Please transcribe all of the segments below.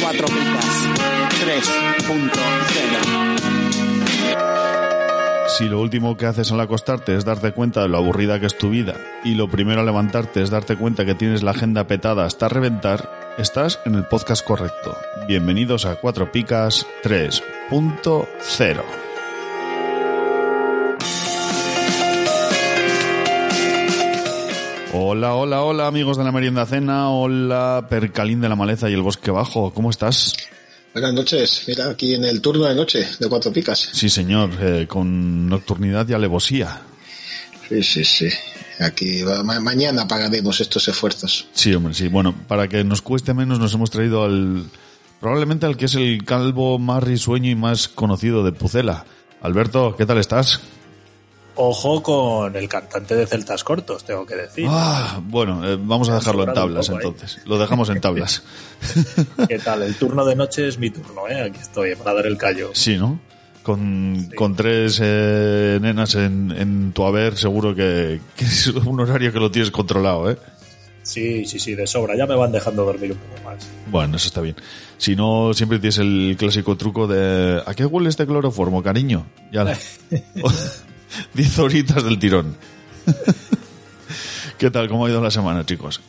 Cuatro picas. 3.0. Si lo último que haces al acostarte es darte cuenta de lo aburrida que es tu vida y lo primero a levantarte es darte cuenta que tienes la agenda petada hasta reventar, estás en el podcast correcto. Bienvenidos a Cuatro Picas 3.0. Hola, hola, hola amigos de la merienda cena, hola Percalín de la maleza y el bosque bajo, ¿cómo estás? Buenas noches, mira, aquí en el turno de noche de Cuatro Picas. Sí señor, eh, con nocturnidad y alevosía. Sí, sí, sí. Aquí ma- mañana pagaremos estos esfuerzos. Sí, hombre, sí. Bueno, para que nos cueste menos nos hemos traído al... Probablemente al que es el calvo más risueño y más conocido de Pucela. Alberto, ¿qué tal estás? Ojo con el cantante de Celtas Cortos, tengo que decir. Ah, bueno, eh, vamos a dejarlo en tablas entonces. Lo dejamos en tablas. ¿Qué tal? El turno de noche es mi turno, ¿eh? Aquí estoy para dar el callo. Sí, ¿no? Con, con tres eh, nenas en, en tu haber, seguro que, que es un horario que lo tienes controlado, ¿eh? Sí, sí, sí, de sobra. Ya me van dejando dormir un poco más. Bueno, eso está bien. Si no, siempre tienes el clásico truco de ¿a qué huele este cloroformo, cariño? Ya la- Diez horitas del tirón. ¿Qué tal? ¿Cómo ha ido la semana, chicos?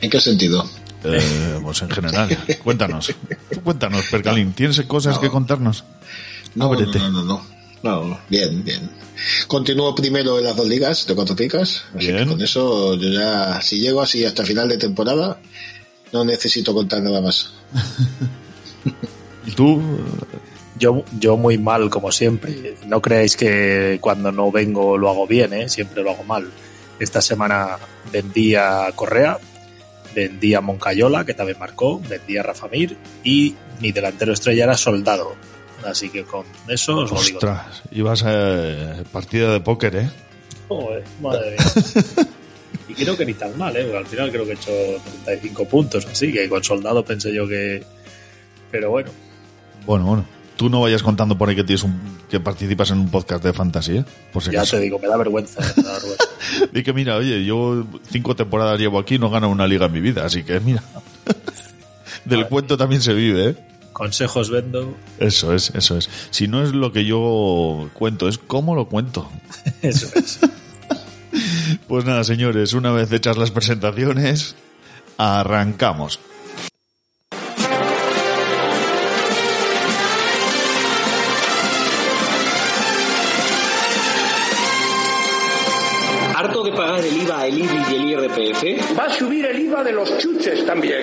¿En qué sentido? Eh, pues en general, cuéntanos. Tú cuéntanos, Percalín. ¿Tienes cosas que contarnos? No, no, Ábrete. no, no, no. No, no. Bien, bien. Continúo primero en las dos ligas de Cuatro Picas. Así Bien. que con eso yo ya, si llego así hasta final de temporada, no necesito contar nada más. ¿Y tú? Yo, yo muy mal, como siempre. No creáis que cuando no vengo lo hago bien, ¿eh? Siempre lo hago mal. Esta semana vendí a Correa, vendí a Moncayola, que también marcó, vendí a Rafa Mir y mi delantero estrella era Soldado. Así que con eso os lo digo. Ostras, ibas a partida de póker, ¿eh? Joder, madre mía. Y creo que ni tan mal, ¿eh? Porque al final creo que he hecho 35 puntos, así que con soldado pensé yo que... Pero bueno, Bueno, bueno. Tú no vayas contando por ahí que tienes un, que participas en un podcast de fantasía, por si ya acaso. te digo, me da vergüenza. me da vergüenza. Di que mira, oye, yo cinco temporadas llevo aquí y no gano una liga en mi vida, así que mira. Del cuento también se vive, ¿eh? Consejos vendo. Eso es, eso es. Si no es lo que yo cuento, es cómo lo cuento. Eso es. Pues nada, señores, una vez hechas las presentaciones, arrancamos. ¿Harto de pagar el IVA, el y el IRPF? Va a subir el IVA de los chuches también.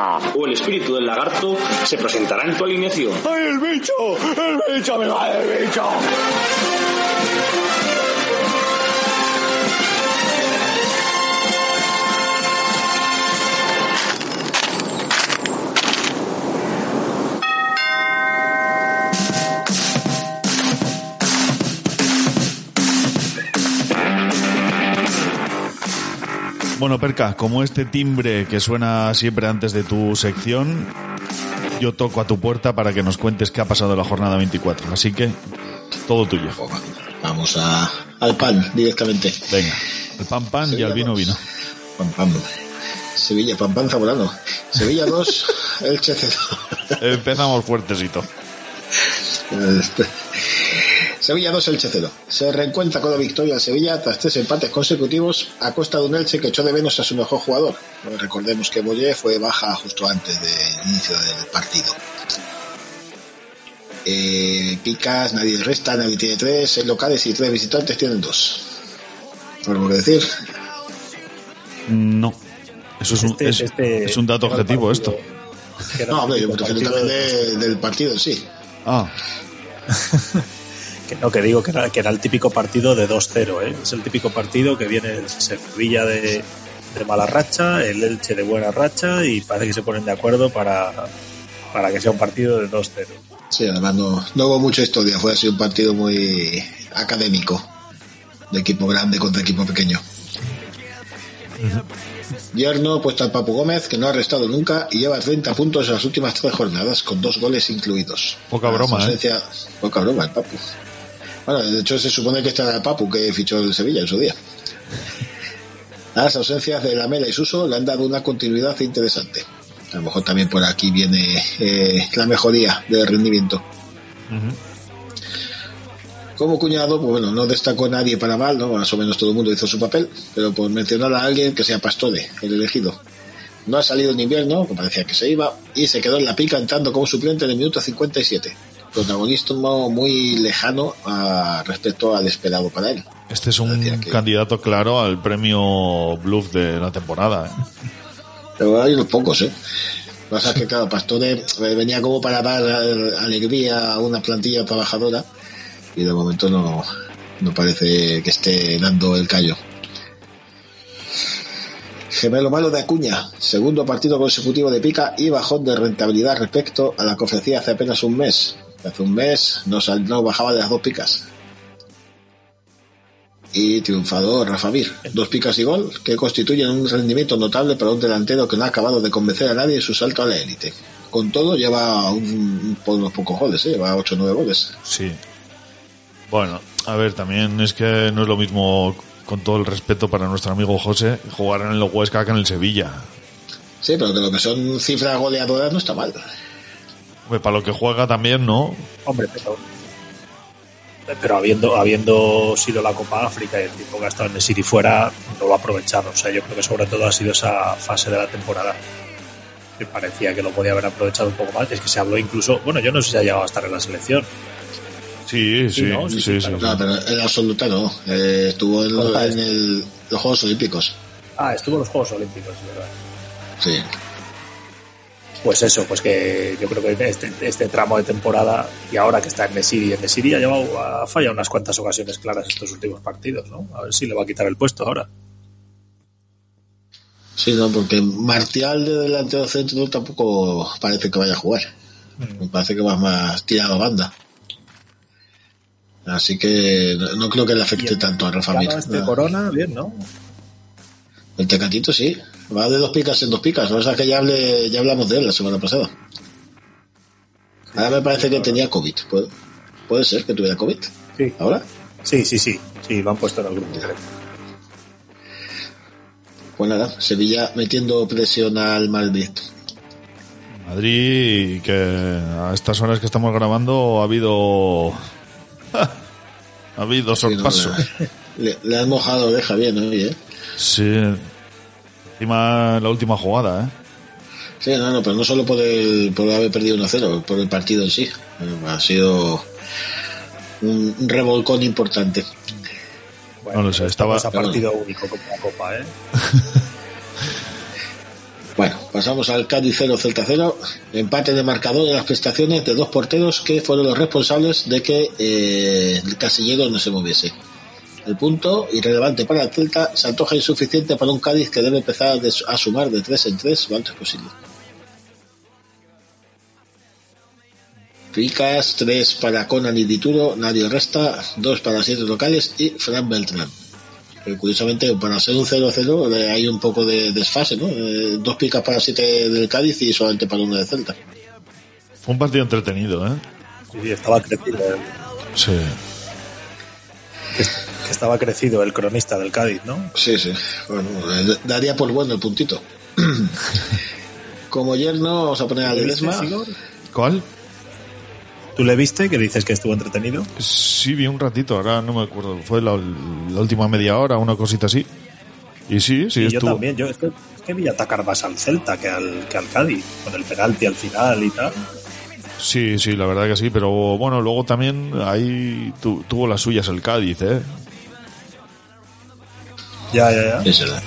O el espíritu del lagarto se presentará en tu alineación. ¡Ay, el bicho! ¡El bicho me va el bicho! Bueno, Perca, como este timbre que suena siempre antes de tu sección, yo toco a tu puerta para que nos cuentes qué ha pasado en la jornada 24. Así que, todo tuyo. Vamos a, al pan directamente. Venga, el pan pan y al vino vino. Pan pan. Sevilla, pan pan zamorano. Sevilla 2, Elche 0. Empezamos fuertecito. Este. Sevilla 2, Elche 0. Se reencuentra con la victoria en Sevilla tras tres empates consecutivos a costa de un Elche que echó de menos a su mejor jugador. Recordemos que Boye fue baja justo antes del inicio del partido. Eh, picas, nadie resta, nadie tiene tres, seis locales y tres visitantes tienen dos. ¿Algo que decir? No. Eso es un, Este- es, este- es un dato objetivo partido- esto. No, hombre, yo me refiero también de- de- del partido en sí. Ah, Que no, que digo que era, que era el típico partido de 2-0, ¿eh? Es el típico partido que viene el Sevilla de, de mala racha, el Elche de buena racha y parece que se ponen de acuerdo para, para que sea un partido de 2-0. Sí, además no, no hubo mucha historia, fue así un partido muy académico, de equipo grande contra equipo pequeño. Yerno puesto al Papu Gómez, que no ha restado nunca y lleva 30 puntos en las últimas tres jornadas, con dos goles incluidos. Poca broma, ¿eh? Poca broma, el Papu. Bueno, de hecho se supone que este era el Papu que fichó el Sevilla en su día. Las ausencias de Lamela y Suso le han dado una continuidad interesante. A lo mejor también por aquí viene eh, la mejoría del rendimiento. Como cuñado, pues bueno, no destacó nadie para mal, ¿no? Más o menos todo el mundo hizo su papel, pero por mencionar a alguien que sea Pastore, el elegido. No ha salido en invierno, que parecía que se iba, y se quedó en la pica entrando como suplente en el minuto 57. Protagonismo muy lejano a, respecto al esperado para él. este es un que- candidato claro al premio Bluff de la temporada. ¿eh? Pero hay unos pocos, ¿eh? Lo que pasa es que, claro, Pastore eh, venía como para dar eh, alegría a una plantilla trabajadora y de momento no, no parece que esté dando el callo. Gemelo malo de Acuña, segundo partido consecutivo de pica y bajón de rentabilidad respecto a la que ofrecía hace apenas un mes. Hace un mes no, sal- no bajaba de las dos picas. Y triunfador Rafa Mir, dos picas y gol que constituyen un rendimiento notable para un delantero que no ha acabado de convencer a nadie en su salto a la élite. Con todo lleva un, unos pocos goles, ¿eh? lleva 8 o 9 goles. Sí. Bueno, a ver, también es que no es lo mismo, con todo el respeto para nuestro amigo José, jugar en el Huesca que en el Sevilla. Sí, pero que lo que son cifras goleadoras no está mal. Hombre, para lo que juega también, ¿no? Hombre, pero, pero habiendo, habiendo sido la Copa África y el tiempo que ha estado en el City fuera, no lo ha aprovechado. O sea, yo creo que sobre todo ha sido esa fase de la temporada que parecía que lo podía haber aprovechado un poco más. Es que se habló incluso, bueno, yo no sé si ha llegado a estar en la selección. Sí, sí, Sí, ¿no? sí, Sí, sí. sí, sí. No, pero en absoluta no. Eh, estuvo en, el- los Juegos Olímpicos. Ah, estuvo en los Juegos Olímpicos, ¿verdad? Sí. Pues eso, pues que yo creo que este, este tramo de temporada y ahora que está en Nesiri, en Nesiri ha, llevado, ha fallado unas cuantas ocasiones claras estos últimos partidos, ¿no? A ver si le va a quitar el puesto ahora. Sí, no, porque Martial de delantero centro tampoco parece que vaya a jugar. Me parece que va más tirado a banda. Así que no, no creo que le afecte tanto a Rafa Mir. Este No. Corona, bien, ¿no? El Tecatito sí. Va de dos picas en dos picas. Lo que pasa es que ya, hablé, ya hablamos de él la semana pasada. Ahora me parece que tenía COVID. ¿Puede, puede ser que tuviera COVID? Sí. ¿Ahora? Sí, sí, sí. Sí, lo han puesto en el grupo. Pues nada, Sevilla metiendo presión al Madrid. Madrid, que a estas horas que estamos grabando ha habido. ha habido Sí, no, sorpaso. le, le han mojado oreja bien hoy, ¿eh? Sí. Encima la última jugada, ¿eh? Sí, no, no, pero no solo por, el, por haber perdido 1-0, por el partido en sí. Ha sido un, un revolcón importante. Bueno, No lo sé, estaba- a partido único como la Copa, ¿eh? Bueno, pasamos al Cádiz 0 Celta 0. Empate de marcador en las prestaciones de dos porteros que fueron los responsables de que eh, el casillero no se moviese. El punto, irrelevante para el Celta, se antoja insuficiente para un Cádiz que debe empezar de- a sumar de 3 en 3 lo antes posible. Picas, 3 para Conan y Dituro, nadie resta, 2 para 7 locales y Fran Beltrán. Eh, curiosamente, para ser un 0-0 eh, hay un poco de desfase, ¿no? Eh, dos picas para siete del Cádiz y solamente para uno del Celta. Fue un partido entretenido, ¿eh? Sí, estaba crecido. Sí. Que, estaba crecido el cronista del Cádiz, ¿no? Sí, sí. Bueno, eh, daría por bueno el puntito. Como yerno, vamos a poner a ¿Le Ledesma. ¿Cuál? ¿Tú le viste que dices que estuvo entretenido? Sí, vi un ratito, ahora no me acuerdo. Fue la, la última media hora, una cosita así. Y sí, sí, Y yo estuvo. también. Yo es que, es que vi atacar más al Celta que al, que al Cádiz, con el penalti al final y tal. Sí, sí, la verdad que sí, pero bueno, luego también ahí tu- tuvo las suyas el Cádiz, ¿eh? Ya, ya, ya. Es verdad.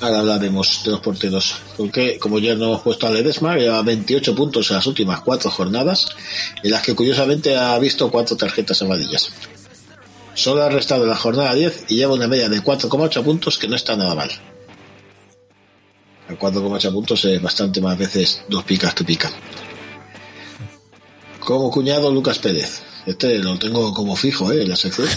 Ahora hablaremos de los porteros. Porque, como ya no hemos puesto a Ledesma, lleva 28 puntos en las últimas cuatro jornadas, en las que curiosamente ha visto cuatro tarjetas amarillas. Solo ha restado la jornada 10 y lleva una media de 4,8 puntos, que no está nada mal. A 4,8 puntos es bastante más veces dos picas que pican. Como cuñado Lucas Pérez. Este lo tengo como fijo, ¿eh? En la sección.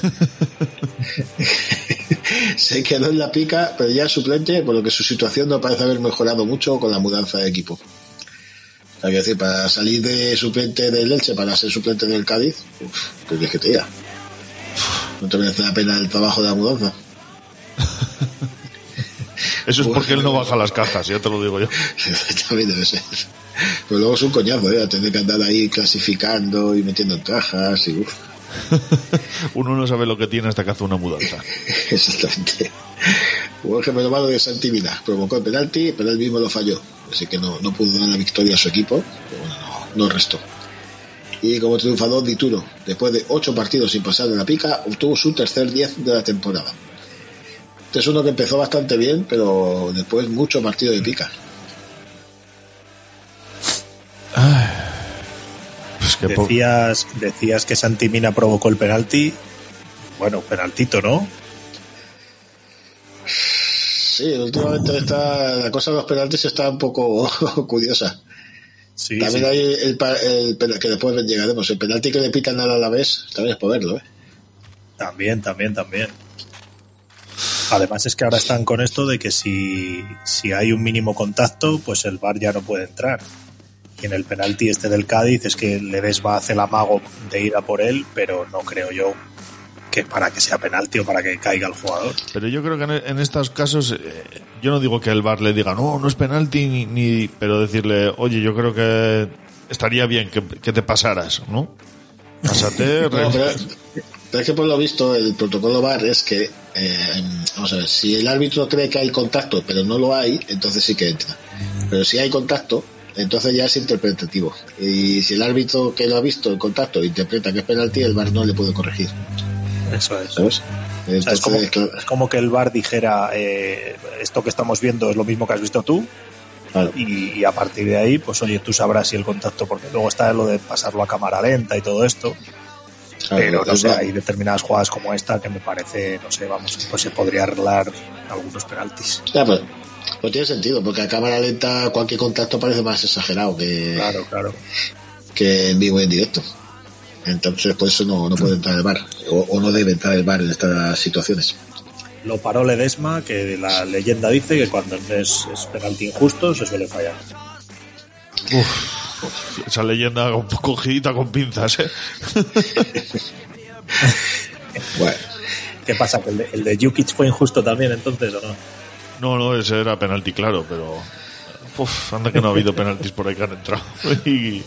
se quedó en la pica, pero ya es suplente, por lo que su situación no parece haber mejorado mucho con la mudanza de equipo. Sea, que decir, para salir de suplente del Elche para ser suplente del Cádiz, uf, ¿qué quieres que te diga? No te merece la pena el trabajo de la mudanza. Eso es porque él no baja las cajas, ya te lo digo yo. También debe ser. Pero luego es un coñazo, ¿eh? Tener que andar ahí clasificando y metiendo en cajas y uf. Uno no sabe lo que tiene hasta que hace una mudanza. Exactamente. Lo malo de Santi Mina. Provocó el penalti, pero él mismo lo falló. Así que no, no pudo dar la victoria a su equipo. Pero bueno, no, no restó. Y como triunfador Dituro, después de ocho partidos sin pasar de la pica, obtuvo su tercer 10 de la temporada. Este es uno que empezó bastante bien, pero después mucho partido de pica. Pues que Decías, decías que Santimina provocó el penalti. Bueno, penaltito, ¿no? Sí, últimamente está, la cosa de los penaltis está un poco curiosa. Sí, También sí. hay el, pa- el que después llegaremos. El penalti que le pitan al Alavés, también es por verlo, ¿eh? También, también, también. Además es que ahora están con esto de que si, si hay un mínimo contacto, pues el VAR ya no puede entrar. Y en el penalti este del Cádiz es que Ledesma hace el amago de ir a por él, pero no creo yo que para que sea penalti o para que caiga el jugador. Pero yo creo que en, en estos casos, eh, yo no digo que el bar le diga, no, no es penalti, ni, ni- pero decirle, oye, yo creo que estaría bien que, que te pasaras, ¿no? Pásate, No, re- pero, pero es que por lo visto el protocolo VAR es que, eh, vamos a ver, si el árbitro cree que hay contacto pero no lo hay, entonces sí que entra. Pero si hay contacto, entonces ya es interpretativo. Y si el árbitro que lo ha visto el contacto interpreta que es penalti, el VAR no le puede corregir. Eso es. ¿Sabes? O sea, Entonces, es, como, claro, es como que el VAR dijera, eh, esto que estamos viendo es lo mismo que has visto tú, claro. y, y a partir de ahí, pues oye, tú sabrás si el contacto, porque luego está lo de pasarlo a cámara lenta y todo esto, Claro, pero no sé, hay determinadas jugadas como esta que me parece, no sé, vamos, pues se podría arreglar algunos penaltis. Ya, pues, pues tiene sentido, porque a cámara lenta cualquier contacto parece más exagerado que, Claro, claro. que en vivo y en directo. Entonces, por eso no, no puede entrar el bar, o, o no debe entrar el bar en estas situaciones. Lo paró Ledesma, que la leyenda dice que cuando es, es penalti injusto se suele fallar. Esa leyenda un poco cogidita con pinzas, ¿eh? Bueno, ¿Qué pasa? ¿Que el de, el de Jukic fue injusto también entonces o no? No, no, ese era penalti, claro, pero... Uf, anda que no ha habido penaltis por ahí que han entrado. Y-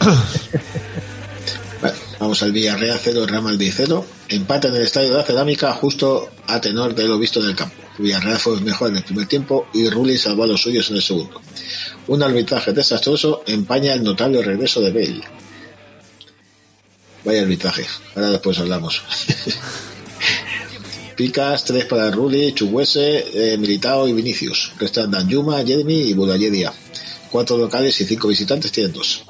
vamos al Villarreal 0, Real Madrid 0. Empate en el estadio de la Cerámica, justo a tenor de lo visto en el campo. Villarreal fue mejor en el primer tiempo y Rulli salvó a los suyos en el segundo. Un arbitraje desastroso empaña el notable regreso de Bale. Vaya arbitraje, ahora después hablamos. Picas, 3 para Rulli, Chuguese, eh, Militao y Vinicius. Restan Danjuma, Jeremy y Bulayedia. Cuatro locales y cinco visitantes tienen dos.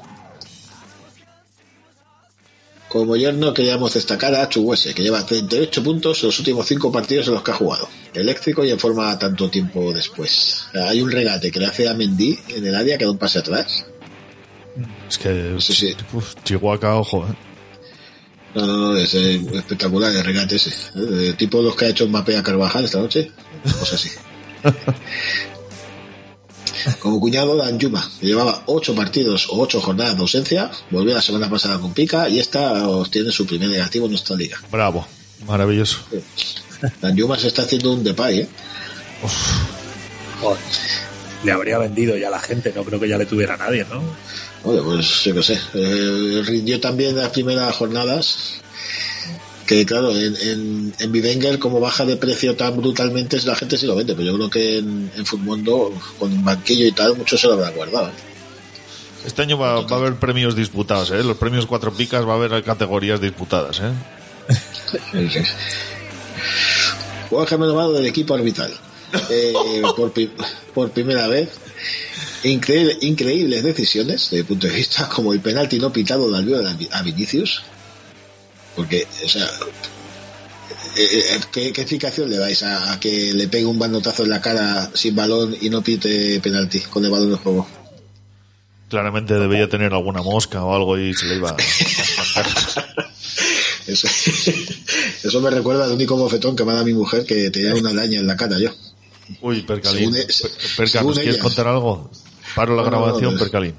Como yerno queríamos destacar a Chuguese, que lleva 38 puntos en los últimos 5 partidos en los que ha jugado. Eléctrico y en forma tanto tiempo después. Hay un regate que le hace a Mendy en el área que da un pase atrás. Es que Sí, sí. uf, Chihuahua, ojo, ¿eh? No, no, no, es eh, espectacular el regate ese. Eh, tipo los que ha hecho Mapea Carvajal esta noche. Pues así. Como cuñado Dan Yuma, que llevaba ocho partidos o ocho jornadas de ausencia, volvió la semana pasada con pica y esta obtiene su primer negativo en nuestra liga. Bravo, maravilloso. Dan Yuma se está haciendo un Depay, ¿eh? Joder. Le habría vendido ya la gente, no creo que ya le tuviera nadie, ¿no? Oye, pues yo qué sé. Eh, rindió también las primeras jornadas. Que claro, en, en, en Bivenger, como baja de precio tan brutalmente, la gente se lo vende. Pero yo creo que en, en Futmundo, con banquillo y tal, muchos se lo habrán guardado. ¿eh? Este año va, va a haber premios disputados, ¿eh? Los premios cuatro picas va a haber categorías disputadas, ¿eh? Juan renovado del equipo orbital. Eh, por, pi- por primera vez. Increíble- increíbles decisiones desde el punto de vista como el penalti no pitado de Albiol a Vinicius. Porque, o sea, eh, eh, ¿qué, qué explicación le dais a, a que le pegue un manotazo en la cara sin balón y no pite penalti con el balón en juego? Claramente debería tener alguna mosca o algo y se le iba a. Eso, eso me recuerda al único bofetón que me ha dado mi mujer que tenía una araña en la cara yo. Uy, Percalín. Según e- Per- Perca, según ¿nos quieres contar algo? Paro la No, no, no, grabación, Percalín.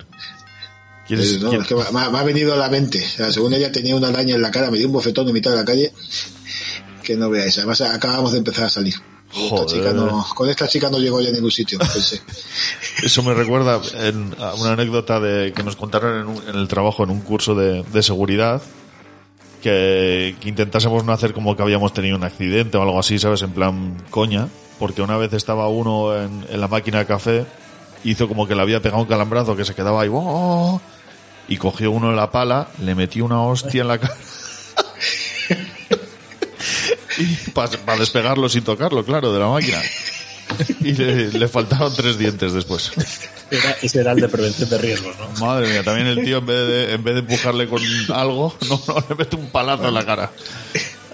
¿Quieres, Eh, no, quieres- es que me, me ha venido a la mente. O sea, según ella tenía una araña en la cara, me dio un bofetón en mitad de la calle que no veáis. Además, acabamos de empezar a salir. Esta chica no- con esta chica no llegó ya a ningún sitio. pensé. Eso me recuerda en, a una anécdota de que nos contaron en, un- en el trabajo, en un curso de, de seguridad, que, que intentásemos no hacer como que habíamos tenido un accidente o algo así, ¿sabes? En plan coña, porque una vez estaba uno en, en la máquina de café, hizo como que le había pegado un calambrazo que se quedaba ahí, ¡oh! Y cogió uno la pala, le metió una hostia en la cara. para despegarlo sin tocarlo, claro, de la máquina. Y le, le faltaron tres dientes después. Era- ese era el de prevención de riesgos, ¿no? Madre mía, también el tío en vez de, en vez de empujarle con algo, no, no, le mete un palazo en la cara.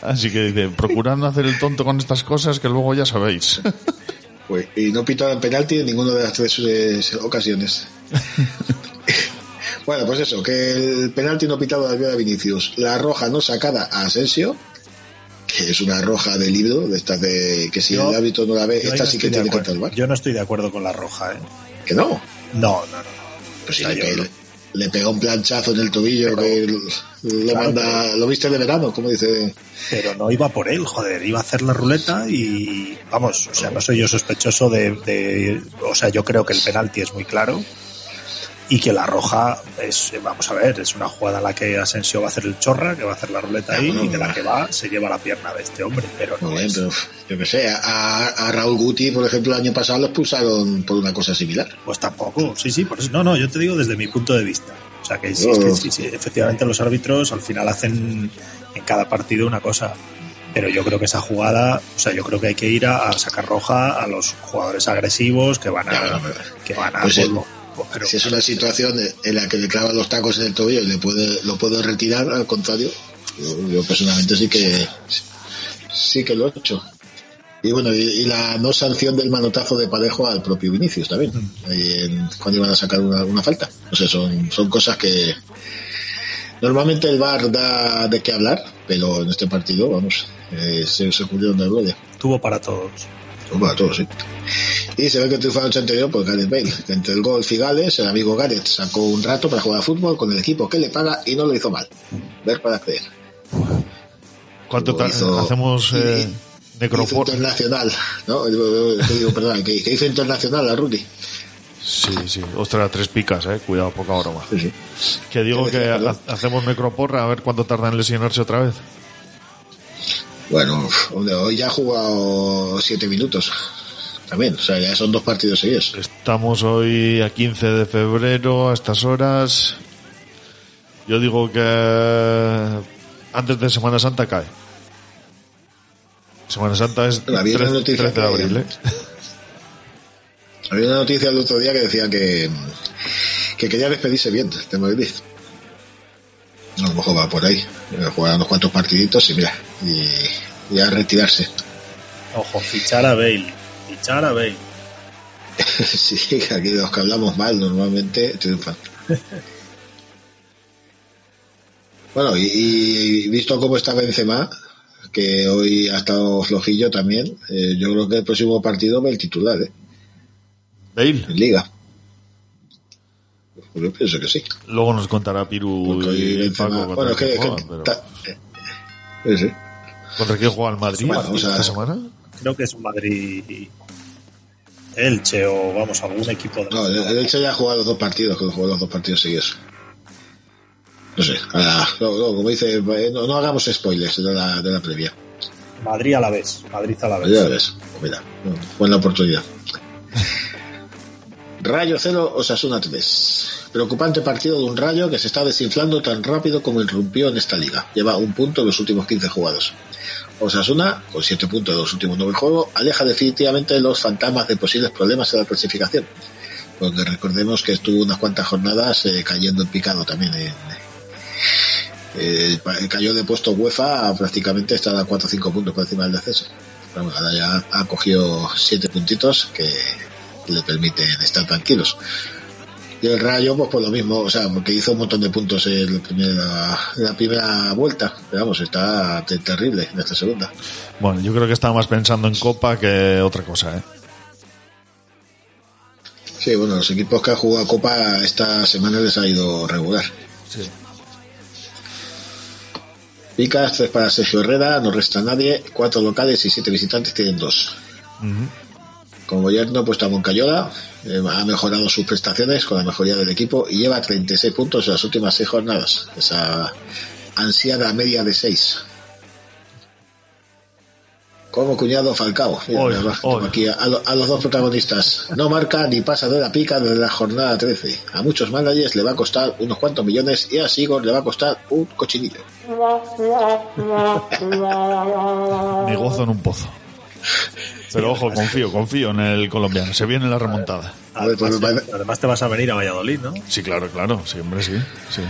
Así que dice, procurad no hacer el tonto con estas cosas que luego ya sabéis. Pues, y no pitó el penalti en ninguna de las tres eh, ocasiones. Bueno, pues eso, que el penalti no pitado de Albiol a Vinicius. La roja no sacada a Asensio, que es una roja de libro, de estas de que si Yo- el árbitro no la ve, esta no sí que tiene que bar. Yo no estoy de acuerdo con la roja, ¿eh? Que no. No, no, no. Pues si le, yo pe- no. le pegó un planchazo en el tobillo Pero- que lo Claro, manda, lo viste de verano, como dice. Pero no iba por él, joder, iba a hacer la ruleta y vamos, o sea, no soy yo sospechoso de, de- o sea, yo creo que el penalti es muy claro y que la roja es, vamos a ver, es una jugada en la que Asensio va a hacer el chorra, que va a hacer la ruleta ahí y de la que va se lleva la pierna de este hombre, pero no bien, es. pero yo que sé, a, a Raúl Guti, por ejemplo, el año pasado lo expulsaron por una cosa similar. Pues tampoco, sí, sí, por eso, no, no, yo te digo desde mi punto de vista. O sea, que, sí, es que sí, sí, efectivamente los árbitros al final hacen en cada partido una cosa. Pero yo creo que esa jugada, o sea, yo creo que hay que ir a, a sacar roja a los jugadores agresivos que van a, Claro, que van a Pues. Pero, si es una situación en la que le clavan los tacos en el tobillo y le puede, lo puede retirar, al contrario, yo, yo personalmente sí que sí que lo he hecho. Y bueno, y, y la no sanción del manotazo de parejo al propio Vinicius también, en- cuando iban a sacar una, una falta. No sé, son, son cosas que normalmente el VAR da de qué hablar, pero en este partido, vamos, eh, se, se cubrieron de gloria. tuvo para todos. Bueno, todos, sí. Y se ve que triunfaron el anterior por Gareth Bale. que Entre el golf y Gales, el amigo Gareth sacó un rato para jugar a fútbol con el equipo que le paga y no lo hizo mal. Ver para creer. ¿Cuánto Hizo- hacemos eh, internacional, ¿no? Digo, perdón, que, que hizo internacional a Rudy. Sí, sí. Ostras, tres picas, eh. Cuidado, poca broma. Sí, sí. Que digo ¿Qué que ha- hacemos necroporra a ver cuánto tarda en lesionarse otra vez. Bueno, hoy ya ha jugado siete minutos. También, o sea, ya son dos partidos seguidos. Estamos hoy a 15 de febrero, a estas horas. Yo digo que antes de Semana Santa cae. Semana Santa es Bueno, había una 13, noticia 13 de abril, ¿eh? Había una noticia el otro día que decía que, que quería despedirse bien de Madrid. A lo mejor va por ahí. Eh, Jugar unos cuantos partiditos y mira, y, y a retirarse. Ojo, fichar a Bale, fichar a Bale. sí, que aquí los que hablamos mal normalmente triunfan. Bueno, y, y visto cómo está Benzema, que hoy ha estado flojillo también, eh, yo creo que el próximo partido va el titular, ¿eh? Bale. En Liga. Pues yo pienso que sí. Luego nos contará Piru y Benzema- Paco contra bueno, que, que juegan, pero- ta- eh, sí. ¿Contra quién juega el Madrid Bueno, o sea- esta semana? Creo que es un Madrid Elche o vamos, algún equipo de No, el el Elche ya ha jugado los dos partidos, que jugó los dos partidos seguidos. No sé, ahora, luego, luego, como dice, eh, no, no hagamos spoilers de la, de la previa. Madrid a la vez. Madrid a la vez. Ya ves, mira, buena oportunidad. Rayo 0, Osasuna 3. Preocupante partido de un rayo que se está desinflando tan rápido como irrumpió en esta liga. Lleva un punto en los últimos 15 jugados. Osasuna, con 7 puntos de los últimos 9 juegos, aleja definitivamente los fantasmas de posibles problemas en la clasificación. Porque recordemos que estuvo unas cuantas jornadas eh, cayendo en picado también. en- eh, pa- cayó de puesto UEFA prácticamente estar a 4 o 5 puntos por encima del descenso. Bueno, ahora ya ha cogido 7 puntitos que le permiten estar tranquilos. Y el Rayo, pues por lo mismo, o sea, porque hizo un montón de puntos en la primera, en la primera vuelta. Pero vamos, está te- terrible en esta segunda. Bueno, yo creo que estaba más pensando en Copa que otra cosa, ¿eh? Sí, bueno, los equipos que han jugado Copa esta semana les ha ido regular. Sí. Picas, 3 para Sergio Herrera, no resta nadie, 4 locales y 7 visitantes tienen 2. Como gobierno puesto a Moncayola, eh, ha mejorado sus prestaciones con la mejoría del equipo y lleva 36 puntos en las últimas 6 jornadas. Esa ansiada media de 6. Como cuñado Falcao. Mira, Hoy, hoy. aquí a los dos protagonistas. No marca ni pasa de la pica desde la jornada 13. A muchos managers le va a costar unos cuantos millones y a Sigor le va a costar un cochinillo. Me gozo en un pozo. Pero ojo, confío, confío en el colombiano. Se viene la remontada. A ver, pues Además, parece- además te vas a venir a Valladolid, ¿no? Sí, claro, claro, siempre sí. sí.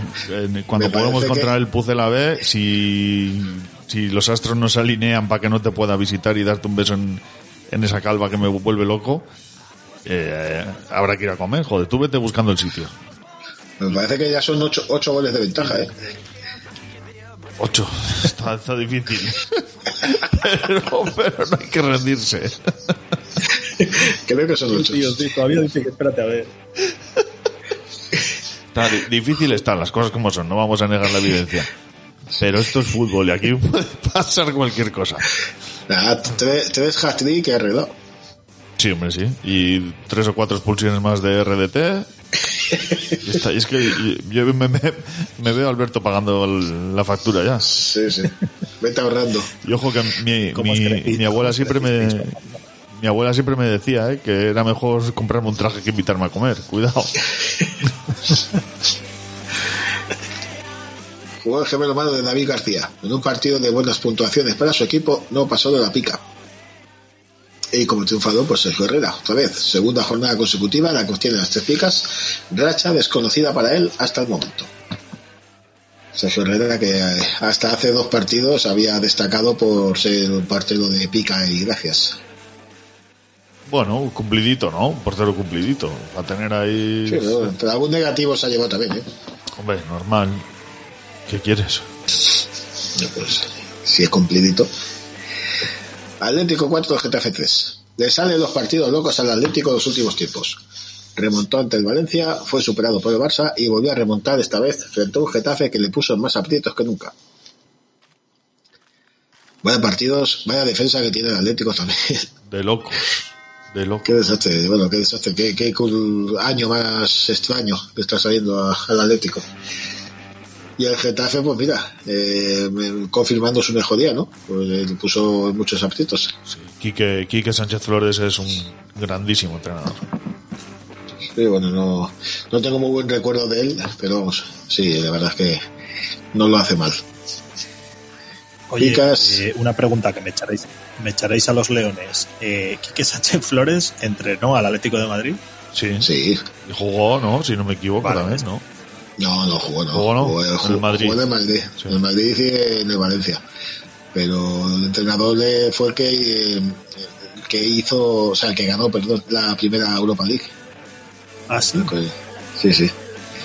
Cuando podemos contra que- el Pucela B, si, si los astros no se alinean para que no te pueda visitar y darte un beso en, en esa calva que me vuelve loco, eh, habrá que ir a comer. Joder, tú vete buscando el sitio. me parece que ya son 8, ocho goles de ventaja, ¿eh? Ocho. Está, está difícil. pero, pero no hay que rendirse. Creo que son 8. Tío, todavía dice que espérate a ver. Está difícil están las cosas como son, no vamos a negar la evidencia. Pero esto es fútbol y aquí puede pasar cualquier cosa. Nada, tres, tres hat-trick que ha arreglado. Sí, hombre, sí. Y tres o cuatro expulsiones más de RDT. Y está. Es que yo me, me- me veo a Alberto pagando el- la factura ya. Sí, sí. Vete ahorrando. Y ojo que mi, ¿Cómo mi, abuela ¿Cómo siempre me... Mi abuela siempre me decía ¿eh? que era mejor comprarme un traje que invitarme a comer. Cuidado. Jugó el gemelo malo de David García. En un partido de buenas puntuaciones para su equipo, no pasó de la pica. Y como triunfador, pues Sergio Herrera, otra vez. Segunda jornada consecutiva, la que obtiene las tres picas. Racha desconocida para él hasta el momento. Sergio Herrera, que eh, hasta hace dos partidos había destacado por ser un partido de pica y gracias. Bueno, cumplidito, ¿no? Un portero cumplidito. A tener ahí... Sí, pero, pero algún negativo se ha llevado también, ¿eh? Hombre, normal. ¿Qué quieres? Pues, si es cumplidito. Atlético 4, Getafe 3. Le salen los partidos locos al Atlético en los últimos tiempos. Remontó ante el Valencia, fue superado por el Barça y volvió a remontar esta vez frente a un Getafe que le puso más aprietos que nunca. Vaya partidos, vaya defensa que tiene el Atlético también. De locos. De locos. qué desastre, bueno, qué desastre, qué, qué año más extraño que está saliendo al Atlético. Y el Getafe, pues mira, eh, confirmando su mejoría, ¿no? Pues le puso muchos aprietos. Sí. Quique, Quique Sánchez Flores es un grandísimo entrenador. Sí, bueno, no, no tengo muy buen recuerdo de él, pero vamos, sí, la verdad es que no lo hace mal. Oye, Picas. eh, una pregunta que me echaréis, me echaréis a los leones. Eh, ¿Quique Sánchez Flores entrenó al Atlético de Madrid? Sí. Sí, Y jugó, ¿no? Si no me equivoco Vale. también, ¿no? No, no jugó, no. Jugó, ¿no? Jugó, En el jugó- Madrid. jugó en el Madrid, Sí. en el Madrid y en el Valencia. Pero el entrenador le- fue el que, eh, que hizo, o sea, el que ganó, perdón, la primera Europa League. Ah, sí. Que- Sí, sí.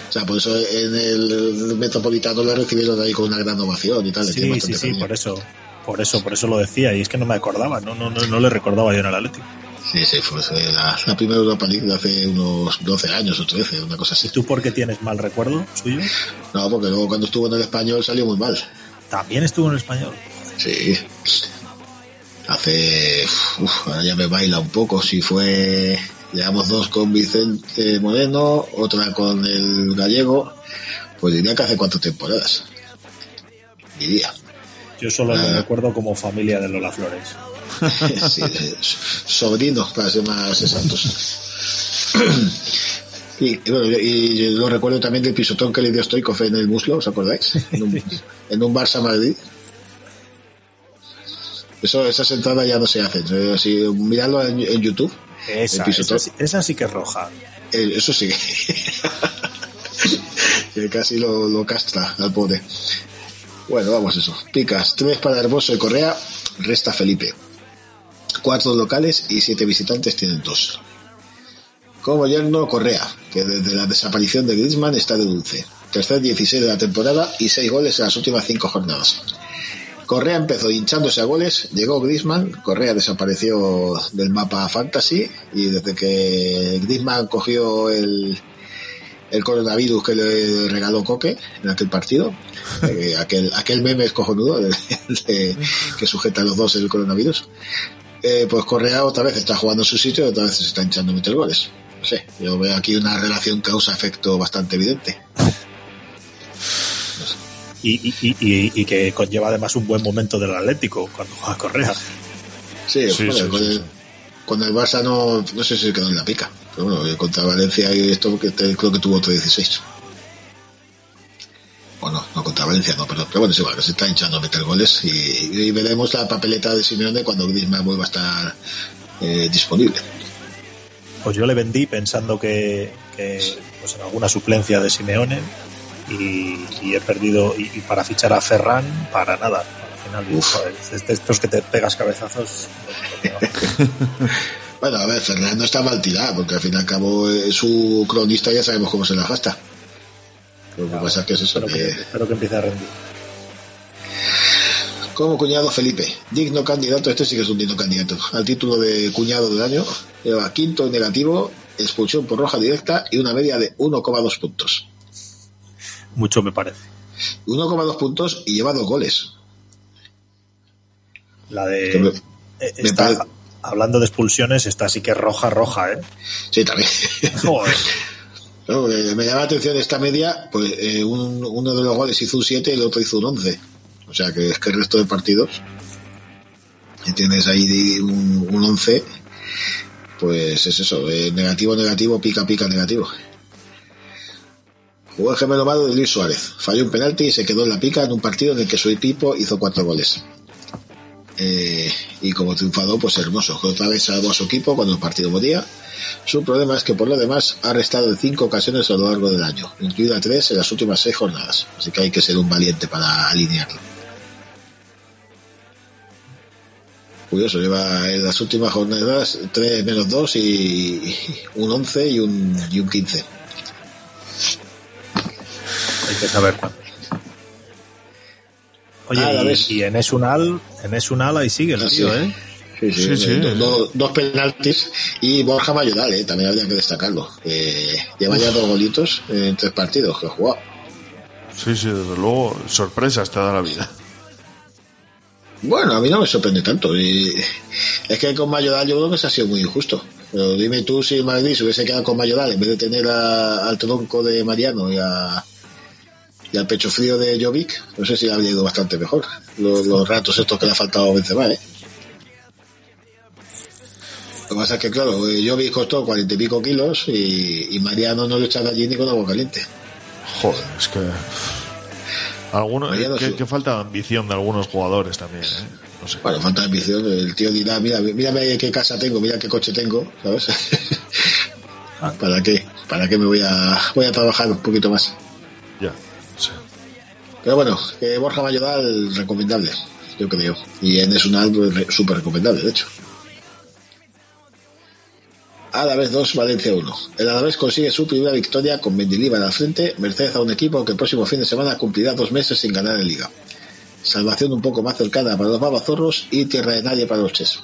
sea, por eso en el Metropolitano lo recibieron ahí con una gran ovación y tal. le Sí, sí, sí, cariño. por eso. Por eso, por eso lo decía. Y es que no me acordaba, no, no, no, no le recordaba yo en el Atlético. Sí, sí, fue la, la primera Europa League de hace unos 12 años o 13, una cosa así. ¿Y tú por qué tienes mal recuerdo suyo? No, porque luego cuando estuvo en el español salió muy mal. También estuvo en el español. Sí. Hace. Uf, ahora ya me baila un poco. Si fue. Llevamos dos con Vicente Moreno, otra con el gallego. Pues diría que hace cuatro temporadas. Diría. Yo solo lo Ah. recuerdo como familia de Lola Flores. Sí, eh, sobrino, para ser más exactos. Y, y bueno, y yo lo recuerdo también del pisotón que le dio Stoikov en el muslo, ¿os acordáis? En un, en un Barça Madrid. Eso, esas entradas ya no se hacen. Eh, Si, miradlo en, en YouTube. Esa, el pisotón. esa, sí- esa sí que es roja. Eh, Eso sí. que casi lo, lo castra al pobre. Bueno, vamos eso. Picas, tres para Hermoso y Correa, resta Felipe. Cuatro locales y siete visitantes tienen dos. Como yerno Correa, que desde la desaparición de Griezmann está de dulce. Tercer 16 de la temporada y seis goles en las últimas cinco jornadas. Correa empezó hinchándose a goles, llegó Griezmann, Correa desapareció del mapa fantasy y desde que Griezmann cogió el, el coronavirus que le regaló Coque en aquel partido, eh, aquel, aquel meme es cojonudo que sujeta a los dos el coronavirus, eh, pues Correa otra vez está jugando en su sitio y otra vez se está hinchando a meter goles. No sé, yo veo aquí una relación causa-efecto bastante evidente. Y, y, y, y- y que conlleva además un buen momento del Atlético cuando juega Correa. Sí, Sí, con, sí, el, sí. con el Barça no, no sé si se quedó en la pica. Pero bueno, contra Valencia y esto que creo que tuvo otro 16. O no, no contra Valencia, no, perdón. Pero bueno, es igual, que se está hinchando a meter goles y, y veremos la papeleta de Simeone cuando Griezmann vuelva a estar eh, disponible. Pues yo le vendí pensando que, que, pues en alguna suplencia de Simeone y, y he perdido y, y para fichar a Ferran para nada. Al final, joder, es de estos que te pegas cabezazos. no- no. Bueno, a ver, Fernando está mal tirado, porque al fin y al cabo eh, su cronista ya sabemos cómo se la gasta. Lo que pasa es que es eso, espero, que, que espero que empiece a rendir. como cuñado Felipe, digno candidato, este sí que es un digno candidato, al título de cuñado del año, lleva quinto en negativo, expulsión por roja directa y una media de 1,2 puntos. Mucho me parece. 1,2 puntos y lleva dos goles. La de. eh, me está- hablando de expulsiones, esta sí que es roja, roja, ¿eh? Sí, también. Joder. No, eh, me llama la atención esta media, pues eh, un- uno de los goles hizo un 7 y el otro hizo un 11. O sea que es que el resto de partidos, y tienes ahí un, un 11, pues es eso, eh, negativo, negativo, pica, pica, negativo. Jugó el gemelo malo de Luis Suárez, falló un penalti y se quedó en la pica en un partido en el que su equipo hizo cuatro goles. Eh, y como triunfador, pues hermoso, que otra vez salvó a su equipo cuando el partido podía. Su problema es que por lo demás ha restado en cinco ocasiones a lo largo del año, incluida tres en las últimas seis jornadas. Así que hay que ser un valiente para alinearlo. Curioso, lleva en las últimas jornadas 3 menos 2 y un 11 y un, y un 15. Hay que saber cuándo. Oye, la y, ves. y en Esunal, en Esunal ahí sigue el tío. ¿eh? Sí, sí, Sí, sí. do- do- dos penaltis y Borja Mayoral, eh, también habría que destacarlo. Eh, lleva ya dos golitos en tres partidos que ha jugado. Sí, sí, desde luego, sorpresas te da la vida. Bueno, a mí no me sorprende tanto. Y es que con Mayoral yo creo que se ha sido muy injusto. Pero dime tú si Madrid se hubiese quedado con Mayoral en vez de tener a- al tronco de Mariano y, a, y al pecho frío de Jovic, no sé si habría ido bastante mejor. Los, los ratos estos que le ha faltado a Benzema, ¿eh? Lo que pasa es que, claro, eh, Jovic costó cuarenta y pico kilos y, y Mariano no le echa allí ni con agua caliente. Joder, es que. Algunos, Mariano que, sí. que falta de ambición de algunos jugadores también, ¿eh? No sé. Bueno, falta de ambición. El tío dirá, mira, mírame qué casa tengo, mira qué coche tengo, ¿sabes? ¿Para qué? ¿Para qué me voy a, voy a trabajar un poquito más? Ya. Pero bueno, que Borja Mayoral, recomendable, yo creo. Y en Esunal, pues, re- súper recomendable, de hecho. Alavés 2, Valencia 1. El Alavés consigue su primera victoria con Mendilibar al frente, merced a un equipo que el próximo fin de semana cumplirá dos meses sin ganar en Liga. Salvación un poco más cercana para los babazorros y tierra de nadie para los Ches.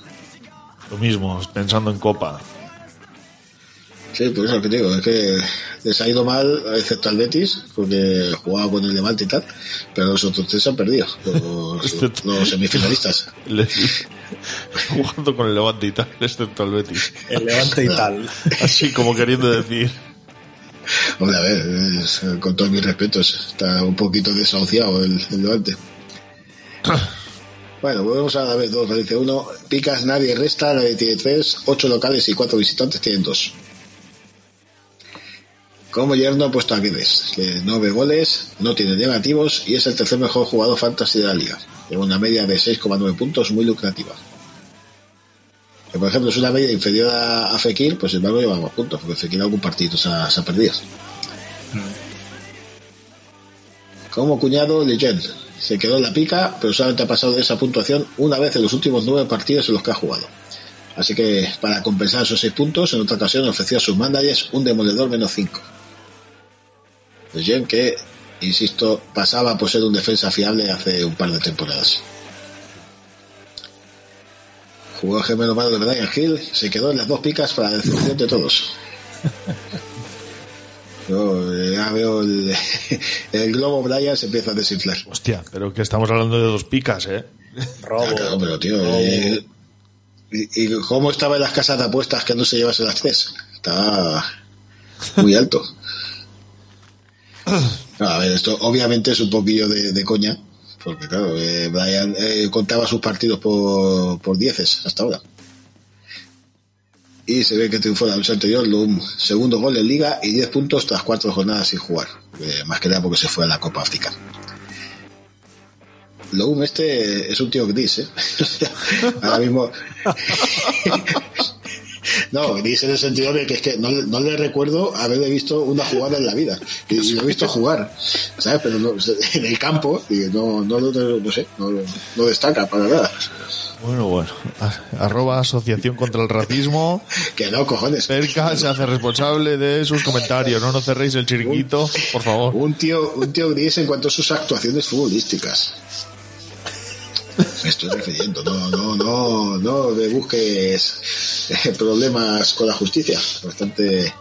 Lo mismo, pensando en Copa. Sí, por eso que te digo, es que les ha ido mal, excepto al Betis, porque jugaba con el Levante y tal, pero los otros tres han perdido, los, Excepto- los semifinalistas. Jugando con el Levante y tal, excepto al Betis. El Levante y tal. Así como queriendo decir. Hombre, a ver, es- con todos mis respetos, está un poquito desahuciado el, el Levante. Bueno, volvemos a la vez 2, Valencia 1. Picas, nadie resta, nadie tiene 3, 8 locales y 4 visitantes tienen 2. Como yerno ha puesto a Guedes, que 9 goles, no tiene negativos y es el tercer mejor jugador fantasy de la liga. Tiene una media de 6,9 puntos muy lucrativa. Que, por ejemplo, es una media inferior a, Fekir, pues el embargo lleva más puntos, porque Fekir algún partido se ha, se ha perdido. Como cuñado, Legend se quedó en la pica, pero solamente ha pasado de esa puntuación una vez en los últimos nueve partidos en los que ha jugado. Así que, para compensar esos seis puntos, en otra ocasión ofreció a sus managers un demoledor menos 5. Legend que, insisto, pasaba por ser un defensa fiable hace un par de temporadas. Jugó el gemelo malo de Brian Hill, se quedó en las dos picas para la decepción de todos. Yo eh, ya veo el, el globo Brian se empieza a desinflar. Hostia, pero que estamos hablando de dos picas, ¿eh? Robo. Ah, claro, pero tío, robo. eh, y, y cómo estaba en las casas de apuestas que no se llevase las tres? Estaba muy alto. A ver, esto obviamente es un poquillo de, coña, porque claro, eh, Brian eh, contaba sus partidos por, por dieces hasta ahora. Y se ve que triunfó la noche anterior, un segundo gol en liga y 10 puntos tras cuatro jornadas sin jugar. Eh, más que nada porque se fue a la Copa África. Loum este es un tío gris, ¿eh? Ahora mismo... no, gris en el sentido de que es que no, no le recuerdo haberle visto una jugada en la vida. Y, y lo he visto jugar, ¿sabes? Pero no, en el campo, y no, no, lo- no sé, no, no destaca para nada. Bueno, bueno. Arroba Asociación contra el Racismo. Que no, cojones. Cerca se hace responsable de sus comentarios. No nos cerréis el chiringuito, por favor. Un tío, un tío gris en cuanto a sus actuaciones futbolísticas. Me estoy refiriendo, no, no, no, no me busques eh, problemas con la justicia. Bastante,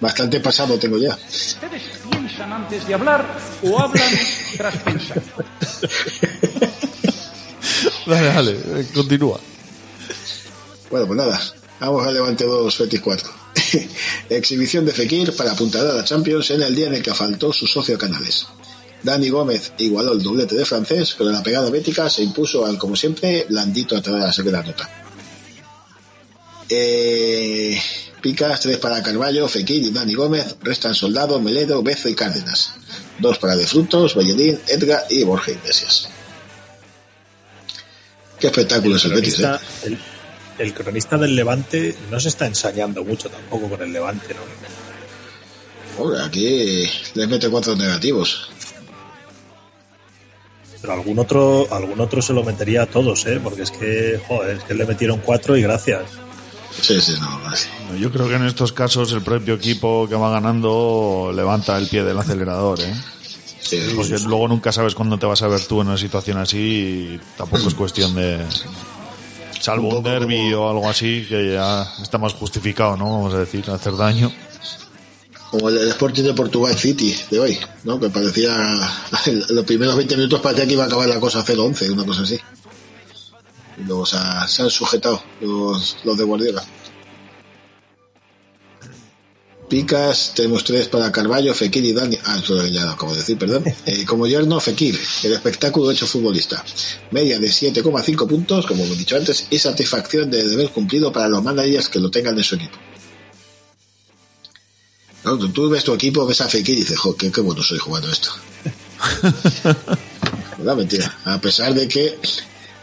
bastante pasado tengo ya. ¿Ustedes piensan antes de hablar o hablan tras pensar? Dale, dale, continúa. Bueno, pues nada, vamos al Levante 2 Betis 4. Exhibición de Fekir para apuntar a la Champions en el día en el que faltó su socio Canales. Dani Gómez igualó el doblete de francés, pero la pegada bética se impuso al, como siempre, blandito atrás de la segunda nota. Eh, picas, tres para Carballo, Fekir y Dani Gómez, restan Soldado, Meledo, Bezo y Cárdenas. Dos para De Frutos, Bellerín, Edgar y Borja Iglesias. Qué espectáculo es el Betis, ¿eh? el, el cronista del Levante no se está ensañando mucho tampoco con el Levante, ¿no? Hombre, aquí les mete cuatro negativos. Pero algún otro, algún otro se lo metería a todos, ¿eh? Porque es que, joder, es que le metieron cuatro y gracias. Sí, sí, no. Yo creo que en estos casos el propio equipo que va ganando levanta el pie del acelerador, ¿eh? Sí, Porque luego nunca sabes cuándo te vas a ver tú en una situación así y tampoco es cuestión de... Salvo un, poco derby como- o algo así que ya está más justificado, ¿no? Vamos a decir, hacer daño. Como el, el Sporting de Portugal City de hoy, ¿no? Que parecía, los primeros 20 minutos parecía que iba a acabar la cosa 0-11, una cosa así. Y luego se, ha- se han sujetado los, los de Guardiola. Picas, tenemos tres para Carballo, Fekir y Dani. Ah, eso ya lo acabo de decir, perdón. Eh, como yerno, Fekir, el espectáculo hecho futbolista. Media de 7,5 puntos, como hemos dicho antes, y satisfacción de deber cumplido para los managers que lo tengan en su equipo. No, tú, tú ves tu equipo, ves a Fekir y dices, jo, qué, qué bueno soy jugando esto. No, mentira. A pesar de que